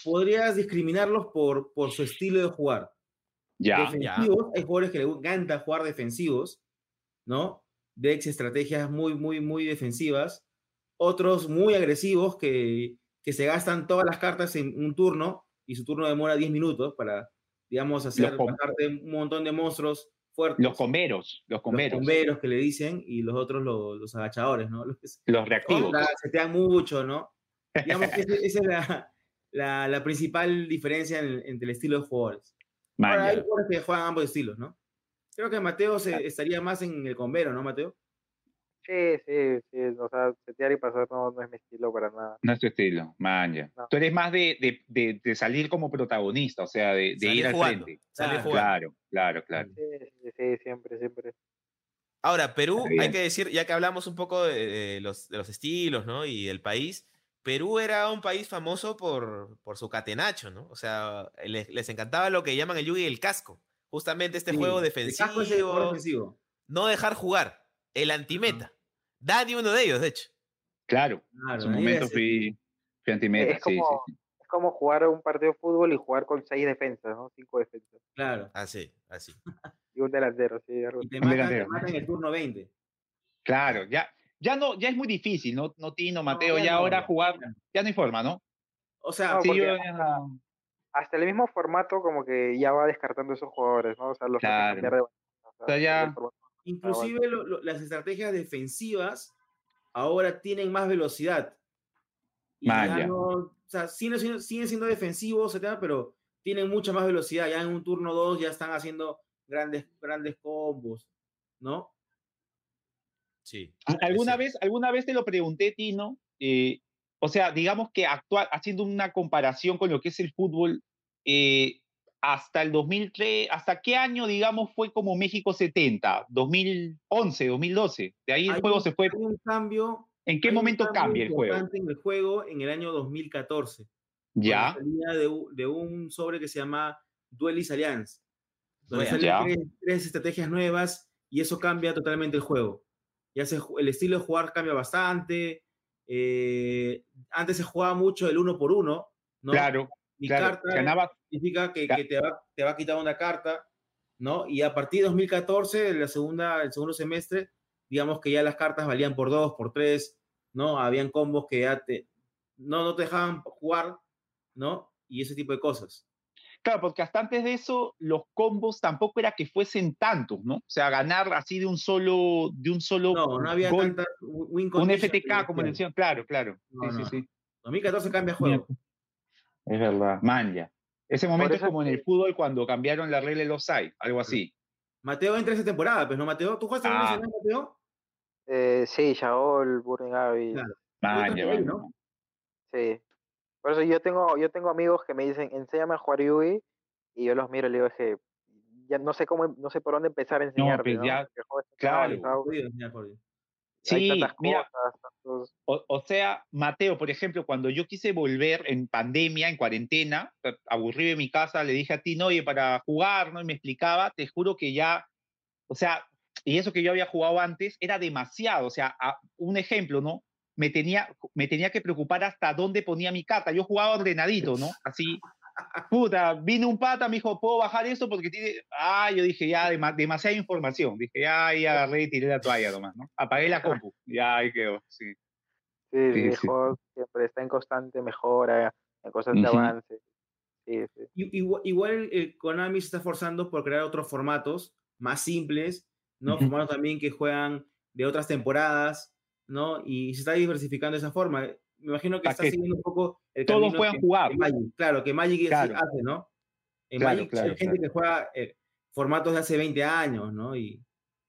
podrías discriminarlos por, por su estilo de jugar. Ya. defensivos, hay jugadores que les encanta jugar defensivos, ¿no? De ex estrategias muy, muy, muy defensivas. Otros muy agresivos que, que se gastan todas las cartas en un turno y su turno demora 10 minutos para, digamos, hacer un montón de monstruos fuertes. Los comberos, los Los comberos. bomberos que le dicen y los otros los, los agachadores, ¿no? Los que se- Los reactivos. la- setean mucho, ¿no? Digamos que esa es la, la, la principal diferencia en- entre el estilo de jugadores. Ahora, hay jugadores que juegan ambos estilos, ¿no? Creo que Mateo se- estaría más en el convero, ¿no, Mateo? Sí, sí, sí. O sea, setear y pasar no, no es mi estilo para nada. No es tu estilo, man, ya. No. Tú eres más de, de, de, de salir como protagonista, o sea, de, ir al jugando, frente. salir Claro. Claro, claro, claro. Sí, sí, sí, siempre, siempre. Ahora, Perú, hay que decir, ya que hablamos un poco de, de los, de los estilos, ¿no? Y del país, Perú era un país famoso por, por su catenacho, ¿no? O sea, les, les encantaba lo que llaman el yugi el casco. Justamente este Sí, juego el casco defensivo, es el defensivo. no dejar jugar, el antimeta. Dani uno de ellos, de hecho. Claro, Claro, en su momento fui, fui antimeta, Es sí, sí, como- sí. Es como jugar un partido de fútbol y jugar con seis defensas, ¿no? Cinco defensas. Claro. Así, así. Y un delantero, sí. Y te Un matan, te delantero. matan en el turno 20. Claro, ya, ya no, ya es muy difícil, ¿no? No Tino, Mateo, ya ya no, ahora jugar, ya no hay forma, ¿no? O sea, Sí, yo hasta el mismo formato como que ya va descartando esos jugadores, ¿no? O sea, los Claro. cambiar de o O sea, ya- inclusive lo- lo- las estrategias defensivas ahora tienen más velocidad. Y Man, ya ya. no, o sea, siguen, siendo- siguen siendo defensivos, etcétera, pero tienen mucha más velocidad. Ya en un turno 2 ya están haciendo grandes, grandes combos, ¿no? Sí. ¿Al- ¿Alguna cierto. vez, alguna vez te lo pregunté, Tino? eh, o sea, digamos que actual, haciendo una comparación con lo que es el fútbol, eh, hasta el 2003, ¿hasta qué año, digamos, fue como México 70? ¿2011, 2012? De ahí el juego un- se fue. Hay un cambio. ¿En qué momento cambia el juego? En el juego en el año 2014. Ya, salía de, de un sobre que se llama Duelis Alliance, donde Wea. salen tres, tres estrategias nuevas y eso cambia totalmente el juego. Ya se, el estilo de jugar cambia bastante. eh, antes se jugaba mucho el uno por uno, ¿no? claro, Mi claro. carta Ganaba, significa que, que te, va, te va a quitar una carta, ¿no? Y a partir de 2014, la segunda, el segundo semestre, digamos que ya las cartas valían por dos, por tres, ¿no? Habían combos que ya te, no, no te dejaban jugar, ¿no? Y ese tipo de cosas. Claro, porque hasta antes de eso, los combos tampoco era que fuesen tantos, ¿no? O sea, ganar así de un solo, de un solo No, no había gol, tanta win un FTK como decían. claro, claro. No, sí, no. sí, sí. 2014 cambia el juego. Es verdad. Man, ya. Ese momento es como en el fútbol cuando cambiaron la regla del offside, algo así. Mateo entra esa temporada, pues, ¿no, Mateo? ¿Tú jugaste en Ah. Nacional, Mateo? Eh, sí, Shaol, Burning Claro. Man, Tú ya, también, man. ¿no? Sí. Por eso yo tengo, yo tengo amigos que me dicen, enséñame a jugar Yugi, y yo los miro y le digo, es que ya no sé cómo, no sé por dónde empezar a enseñarle, pues ¿no? ya, claro. Jodido, ya, jodido. hay Sí, tantas mira, cosas, tantos- O, o sea, Mateo, por ejemplo, cuando yo quise volver en pandemia, en cuarentena, sea, aburrido en mi casa, le dije a ti, no, oye, para jugar, ¿no? Y me explicaba, te juro que ya, o sea, y eso que yo había jugado antes era demasiado, o sea, a- un ejemplo, ¿no? Me tenía, me tenía que preocupar hasta dónde ponía mi carta. Yo jugaba ordenadito, ¿no? Así, puta, vino un pata, me dijo, ¿puedo bajar esto? Porque tiene, ah, yo dije, ya, dema- demasiada información. Dije, ya, ahí agarré y tiré la toalla nomás, ¿no? Apagué la compu, ya, ahí quedó, sí. Sí, sí, Sí, el sí. siempre está en constante mejora, en constante Ujú. avance. Sí, Igual, igual el, el Konami se está esforzando por crear otros formatos más simples, ¿no? Ujú. Formatos también que juegan de otras temporadas, ¿no? Y se está diversificando de esa forma. Me imagino que está que siguiendo un poco el todos puedan que- jugar. que Magic. Claro, que Magic Claro. hace, ¿no? En Claro, Magic claro, hay gente que juega eh, formatos de hace 20 años, ¿no? Y,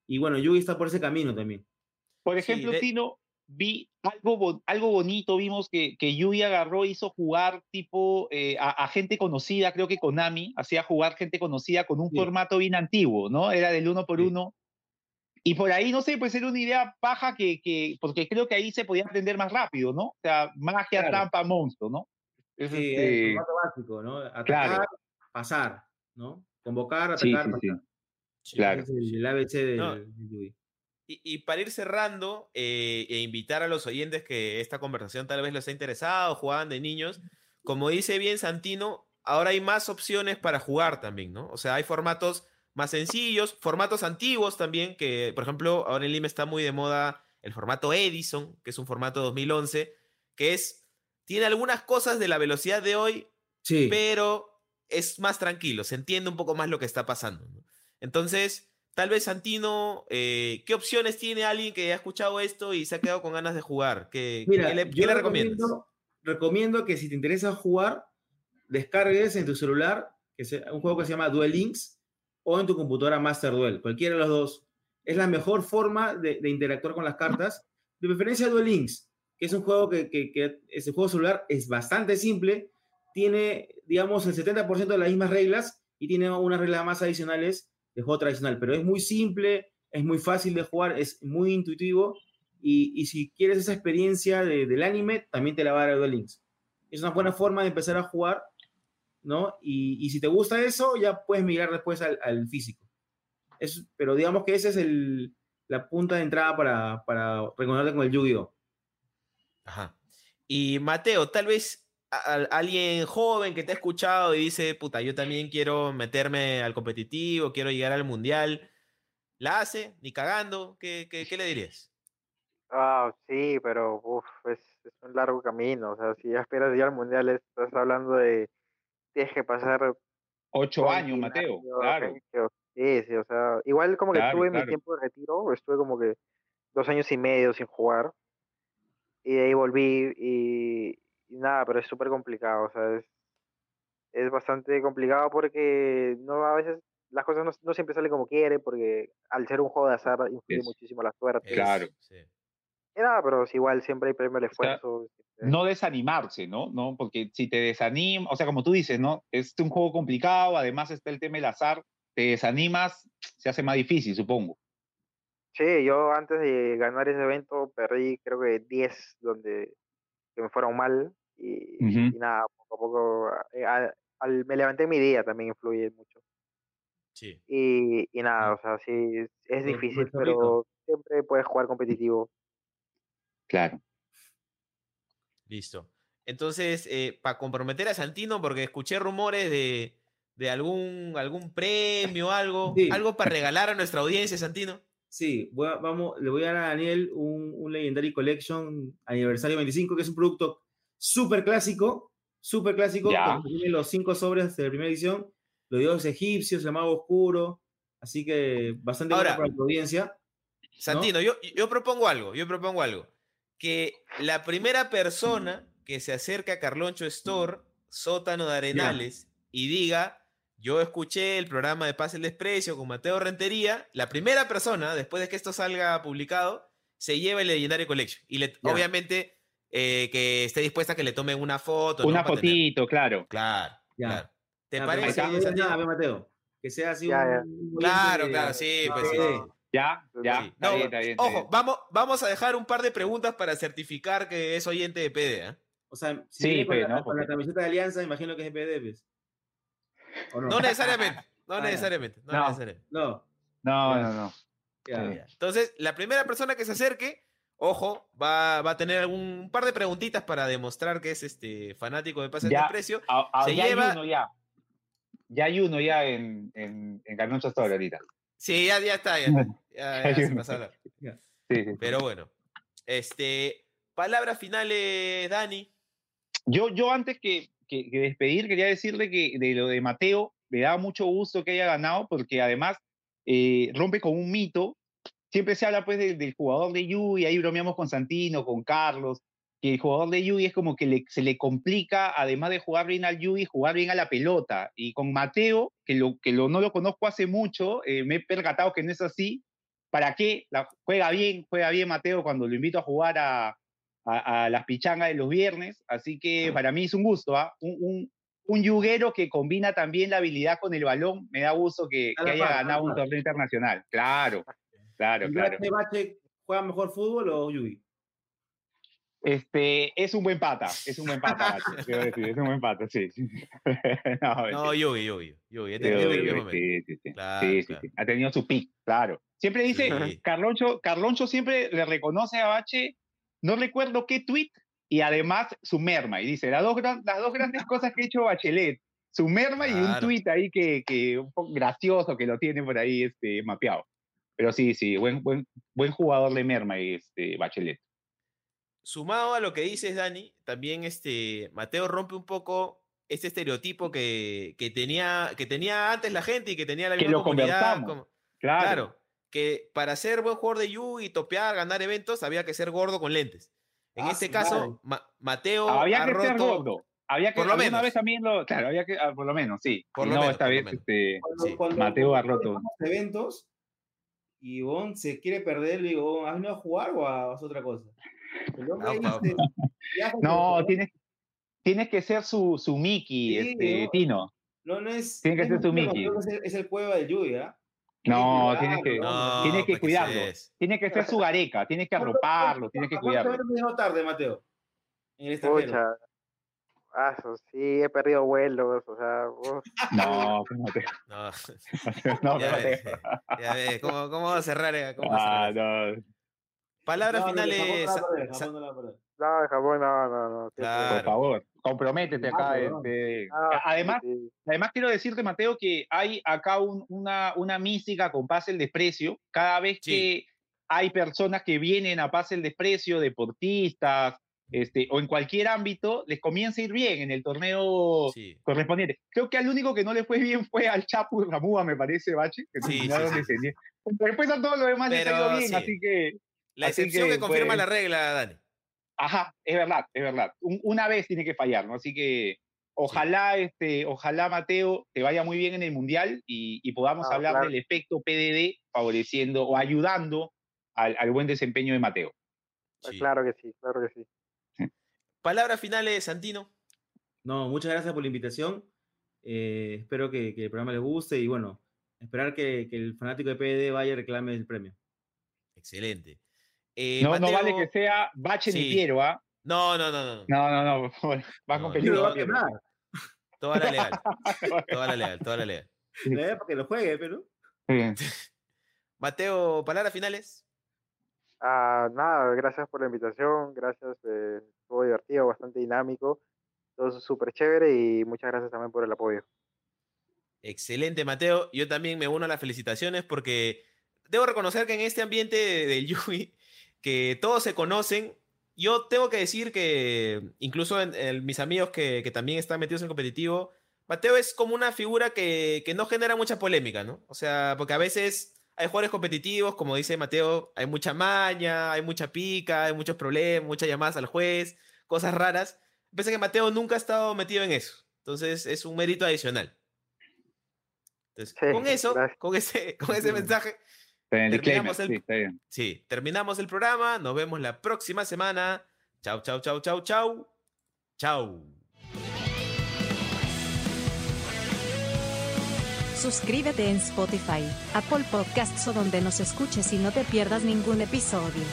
y bueno, Yugi está por ese camino también. Por Sí, ejemplo, de- Tino, vi algo, algo bonito, vimos que, que Yui agarró, hizo jugar tipo eh, a, a gente conocida, creo que Konami, hacía jugar gente conocida con un Sí. formato bien antiguo, ¿no? Era del uno por Sí. uno. Y por ahí, no sé, pues era una idea paja que, que, porque creo que ahí se podía aprender más rápido, ¿no? O sea, magia, Claro. trampa, monstruo, ¿no? Es Sí, este- el formato básico, ¿no? Atacar, Claro. pasar, ¿no? Convocar, atacar, sí, sí. pasar. Sí. Claro. Es el, el ABC del, No. del. Y, y para ir cerrando eh, e invitar a los oyentes que esta conversación tal vez les ha interesado, jugaban de niños, como dice bien Santino, ahora hay más opciones para jugar también, ¿no? O sea, hay formatos más sencillos, formatos antiguos también, que por ejemplo ahora en Lima está muy de moda el formato Edison, que es un formato 2011, que es, tiene algunas cosas de la velocidad de hoy, Sí. pero es más tranquilo, se entiende un poco más lo que está pasando. ¿no? Entonces, tal vez Santino, eh, ¿qué opciones tiene alguien que ha escuchado esto y se ha quedado con ganas de jugar? ¿Qué, Mira, qué le, yo qué le recomiendas? recomiendo, recomiendo que si te interesa jugar, descargues en tu celular que se- un juego que se llama Duel Links o en tu computadora Master Duel, cualquiera de los dos. Es la mejor forma de, interactuar con las cartas. De preferencia Duel Links, que es un juego que, ese juego celular es bastante simple, tiene, digamos, el 70% de las mismas reglas y tiene unas reglas más adicionales de juego tradicional, pero es muy simple, es muy fácil de jugar, es muy intuitivo y, si quieres esa experiencia de- del anime, también te la va a dar Duel Links. Es una buena forma de empezar a jugar, ¿no? Y, y si te gusta eso, ya puedes migrar después al, al físico. Es- pero digamos que esa es el, la punta de entrada para, para reconocerte con el Yu-Gi-Oh! Ajá. Y Mateo, tal vez a- a- alguien joven que te ha escuchado y dice, puta, yo también quiero meterme al competitivo, quiero llegar al mundial. ¿La hace? ¿Ni cagando? ¿Qué, qué, qué le dirías? Ah, sí, pero uf, es, es un largo camino. O sea, si ya esperas ya al mundial, estás hablando de. Tienes que pasar. Ocho años, Mateo, claro. Sí, sí, o sea, igual como que Claro, tuve claro. mi tiempo de retiro, estuve como que dos años y medio sin jugar. Y de ahí volví y, y nada, pero es súper complicado, o sea, es, es bastante complicado porque no a veces las cosas no, no siempre salen como quiere, porque al ser un juego de azar influye Es- muchísimo la suerte. Claro. Sí. Y nada, pero es igual siempre hay premio al esfuerzo. siempre- no desanimarse, ¿no? ¿no? Porque si te desanima, o sea, como tú dices, ¿no? Es un juego complicado, además está el tema del azar, te desanimas, se hace más difícil, supongo. Sí, yo antes de ganar ese evento perdí creo que 10 donde que me fueron mal y, nada, poco a poco eh, al- al- me levanté mi día también influye mucho. Sí. Y, y nada, o sea, sí, es- difícil, por pero siempre puedes jugar competitivo. Claro. Listo. Entonces, para comprometer a Santino, porque escuché rumores de, de algún, algún premio, algo, Sí. algo para regalar a nuestra audiencia, Santino. Sí, voy a- vamos, le voy a dar a Daniel un, un Legendary Collection aniversario 25, que es un producto súper clásico, súper clásico, tiene los cinco sobres de la primera edición, los dioses egipcios, el mago oscuro, así que bastante bueno Ahora, para tu audiencia. Santino, yo, yo propongo algo, yo propongo algo. Que la primera persona que se acerque a Carloncho Store, sótano de Arenales, y diga, yo escuché el programa de Paz el Desprecio con Mateo Rentería, la primera persona, después de que esto salga publicado, se lleva el Legendary Collection. Y le- obviamente eh, que esté dispuesta a que le tomen una foto. ¿no? Una fotito, claro. Claro, Ya. claro. ¿Te parece, Mateo, que sea así Ya, un- ya. un oyente Claro, claro, sí, pues sí. Sí. Ya, ya. Sí. Está No, bien, está bien, está ojo, bien. vamos, vamos a dejar un par de preguntas para certificar que es oyente de PD. ¿eh? O sea, si Sí, con, la, ¿no? con la camiseta de Alianza, imagino que es EPD, pues. ¿O no? No necesariamente, no Ah, necesariamente, no, No. necesariamente. No, No, no, no. Entonces, la primera persona que se acerque, ojo, va, va a tener algún un par de preguntitas para demostrar que es este fanático de Pase de Precio. A- a- Se ya lleva- hay uno ya. Ya hay uno ya en, en, en ahorita. Sí, ya, ya está, ya, ya, ya se pasó la- Sí, sí. Pero bueno, este, palabras finales, Dani. Yo, yo antes que, que- que despedir, quería decirle que de lo de Mateo, me da mucho gusto que haya ganado, porque además eh, rompe con un mito. Siempre se habla pues del, del jugador de Yui, ahí bromeamos con Santino, con Carlos, que el jugador de Yui es como que le- se le complica, además de jugar bien al Yui, jugar bien a la pelota. Y con Mateo, que, lo, que lo, no lo conozco hace mucho, eh, me he percatado que no es así. ¿Para qué? La, juega bien, juega bien Mateo cuando lo invito a jugar a, a, a las pichangas de los viernes, así que para mí es un gusto, ¿ah? un, un, un yuguero que combina también la habilidad con el balón, me da gusto que, que haya par, ganado un torneo internacional, claro, claro, ¿El claro. Bache juega mejor fútbol o Yugi? Este, es un buen pata, es un buen pata, decir, es un buen pata, sí. sí. no, No. Yugi, Yugi, Yugi. Sí, es el sí, sí, sí, sí, sí. Claro, Sí, sí, claro. sí. Ha tenido su pick, claro. Siempre dice, Sí. Carloncho, Carloncho siempre le reconoce a Bache, no recuerdo qué tweet, y además su merma. Y dice, las dos, las dos grandes cosas que ha hecho Bachelet, su merma y un tweet ahí que, que un poco gracioso que lo tiene por ahí este, mapeado. Pero sí, sí, buen, buen, buen jugador de merma este, Bachelet. Sumado a lo que dices, Dani, también este Mateo rompe un poco este estereotipo que, que tenía, que tenía antes la gente y que tenía la Que misma lo comunidad. como- Claro. Claro, que para ser buen jugador de Yu y topear, ganar eventos, había que ser gordo con lentes. En Ah, este su caso. Ma- Mateo Había ha que ser roto- gordo. Había que, por lo menos. vez también lo, claro, había que, ah, por lo menos, sí. Por lo no, menos, esta por lo vez, menos. este, Cuando, Sí. cuando- Mateo ha roto. eventos y Bon se quiere perder, le digo, ¿has venido a jugar o a, otra cosa? Dice, no, por- tienes, tienes que ser su, su Mickey, Sí, este, no. Tino. No, no es. Tiene que no ser Mateo, Mickey. Es el, cueva del ¿ah? No, Tienes que- cuidarlo, No, tienes que pues, cuidarlo. Tienes que ser su gareca, tienes que arroparlo, tienes que ¿A cuánto cuidarlo. llegado tarde, Mateo? En el. Ah, eso sí, he perdido vuelos, o sea, uf, No, pues, Mateo. No, No, ya Mateo. ves, ya ves. ¿Cómo, cómo va a cerrar? eh? ¿Cómo va a Ah, cerrar? no, Palabras No, no, finales. no no en Japón no, no, no. Claro. por favor, comprométete acá. Ah, perdón. este. Ah, Además, sí. Además, quiero decirte, Mateo, que hay acá un- una, una mística con Pase el Desprecio. Cada vez Sí. que hay personas que vienen a Pase el Desprecio, deportistas, este, o en cualquier ámbito, les comienza a ir bien en el torneo Sí. correspondiente. Creo que al único que no le fue bien fue al Chapu Ramúa, me parece, Bache, que Sí, sí, terminaron sí, sí. descendiendo. Pero Después a todos los demás les ha Pero ido bien, sí. así que, La Así excepción que, que, confirma pues, la regla, Dani. Ajá, es verdad, es verdad. Un- una vez tiene que fallar, ¿no? Así que ojalá, este, ojalá Mateo te vaya muy bien en el mundial y, y podamos Ah, hablar claro. del efecto PDD favoreciendo o ayudando al, al buen desempeño de Mateo. Ah, Sí. Claro que sí, claro que sí. Palabras finales, Santino. No, muchas gracias por la invitación. Eh, espero que, que el programa les guste y bueno, esperar que, que el fanático de PD vaya y reclame el premio. Excelente. Eh, no, no vale que sea Bache Sí. ni Piero, ¿ah? No, no, no, no. No, no, no, por favor, va No, con peligro. va Piero. quemar. Toda la legal. Toda la legal, toda la legal. Le da para que lo juegue, pero. Sí. Mateo, palabras finales. Ah, nada, gracias por la invitación, gracias, eh, estuvo divertido, bastante dinámico, todo súper chévere y muchas gracias también por el apoyo. Excelente, Mateo. Yo también me uno a las felicitaciones porque debo reconocer que en este ambiente del Yui, que todos se conocen, yo tengo que decir que incluso en, en mis amigos que, que también están metidos en competitivo, Mateo es como una figura que, que no genera mucha polémica, ¿no? O sea, porque a veces hay jugadores competitivos, como dice Mateo, hay mucha maña, hay mucha pica, hay muchos problemas, muchas llamadas al juez, cosas raras. Pese a que Mateo nunca ha estado metido en eso. Entonces es un mérito adicional. Entonces, Sí, con eso, gracias. con ese, con ese mensaje, En el Terminamos el- sí, está bien. sí, terminamos el programa. Nos vemos la próxima semana. Chau, chau, chau, chau, chau. Chau. Suscríbete en Spotify, Apple Podcasts o donde nos escuches y no te pierdas ningún episodio.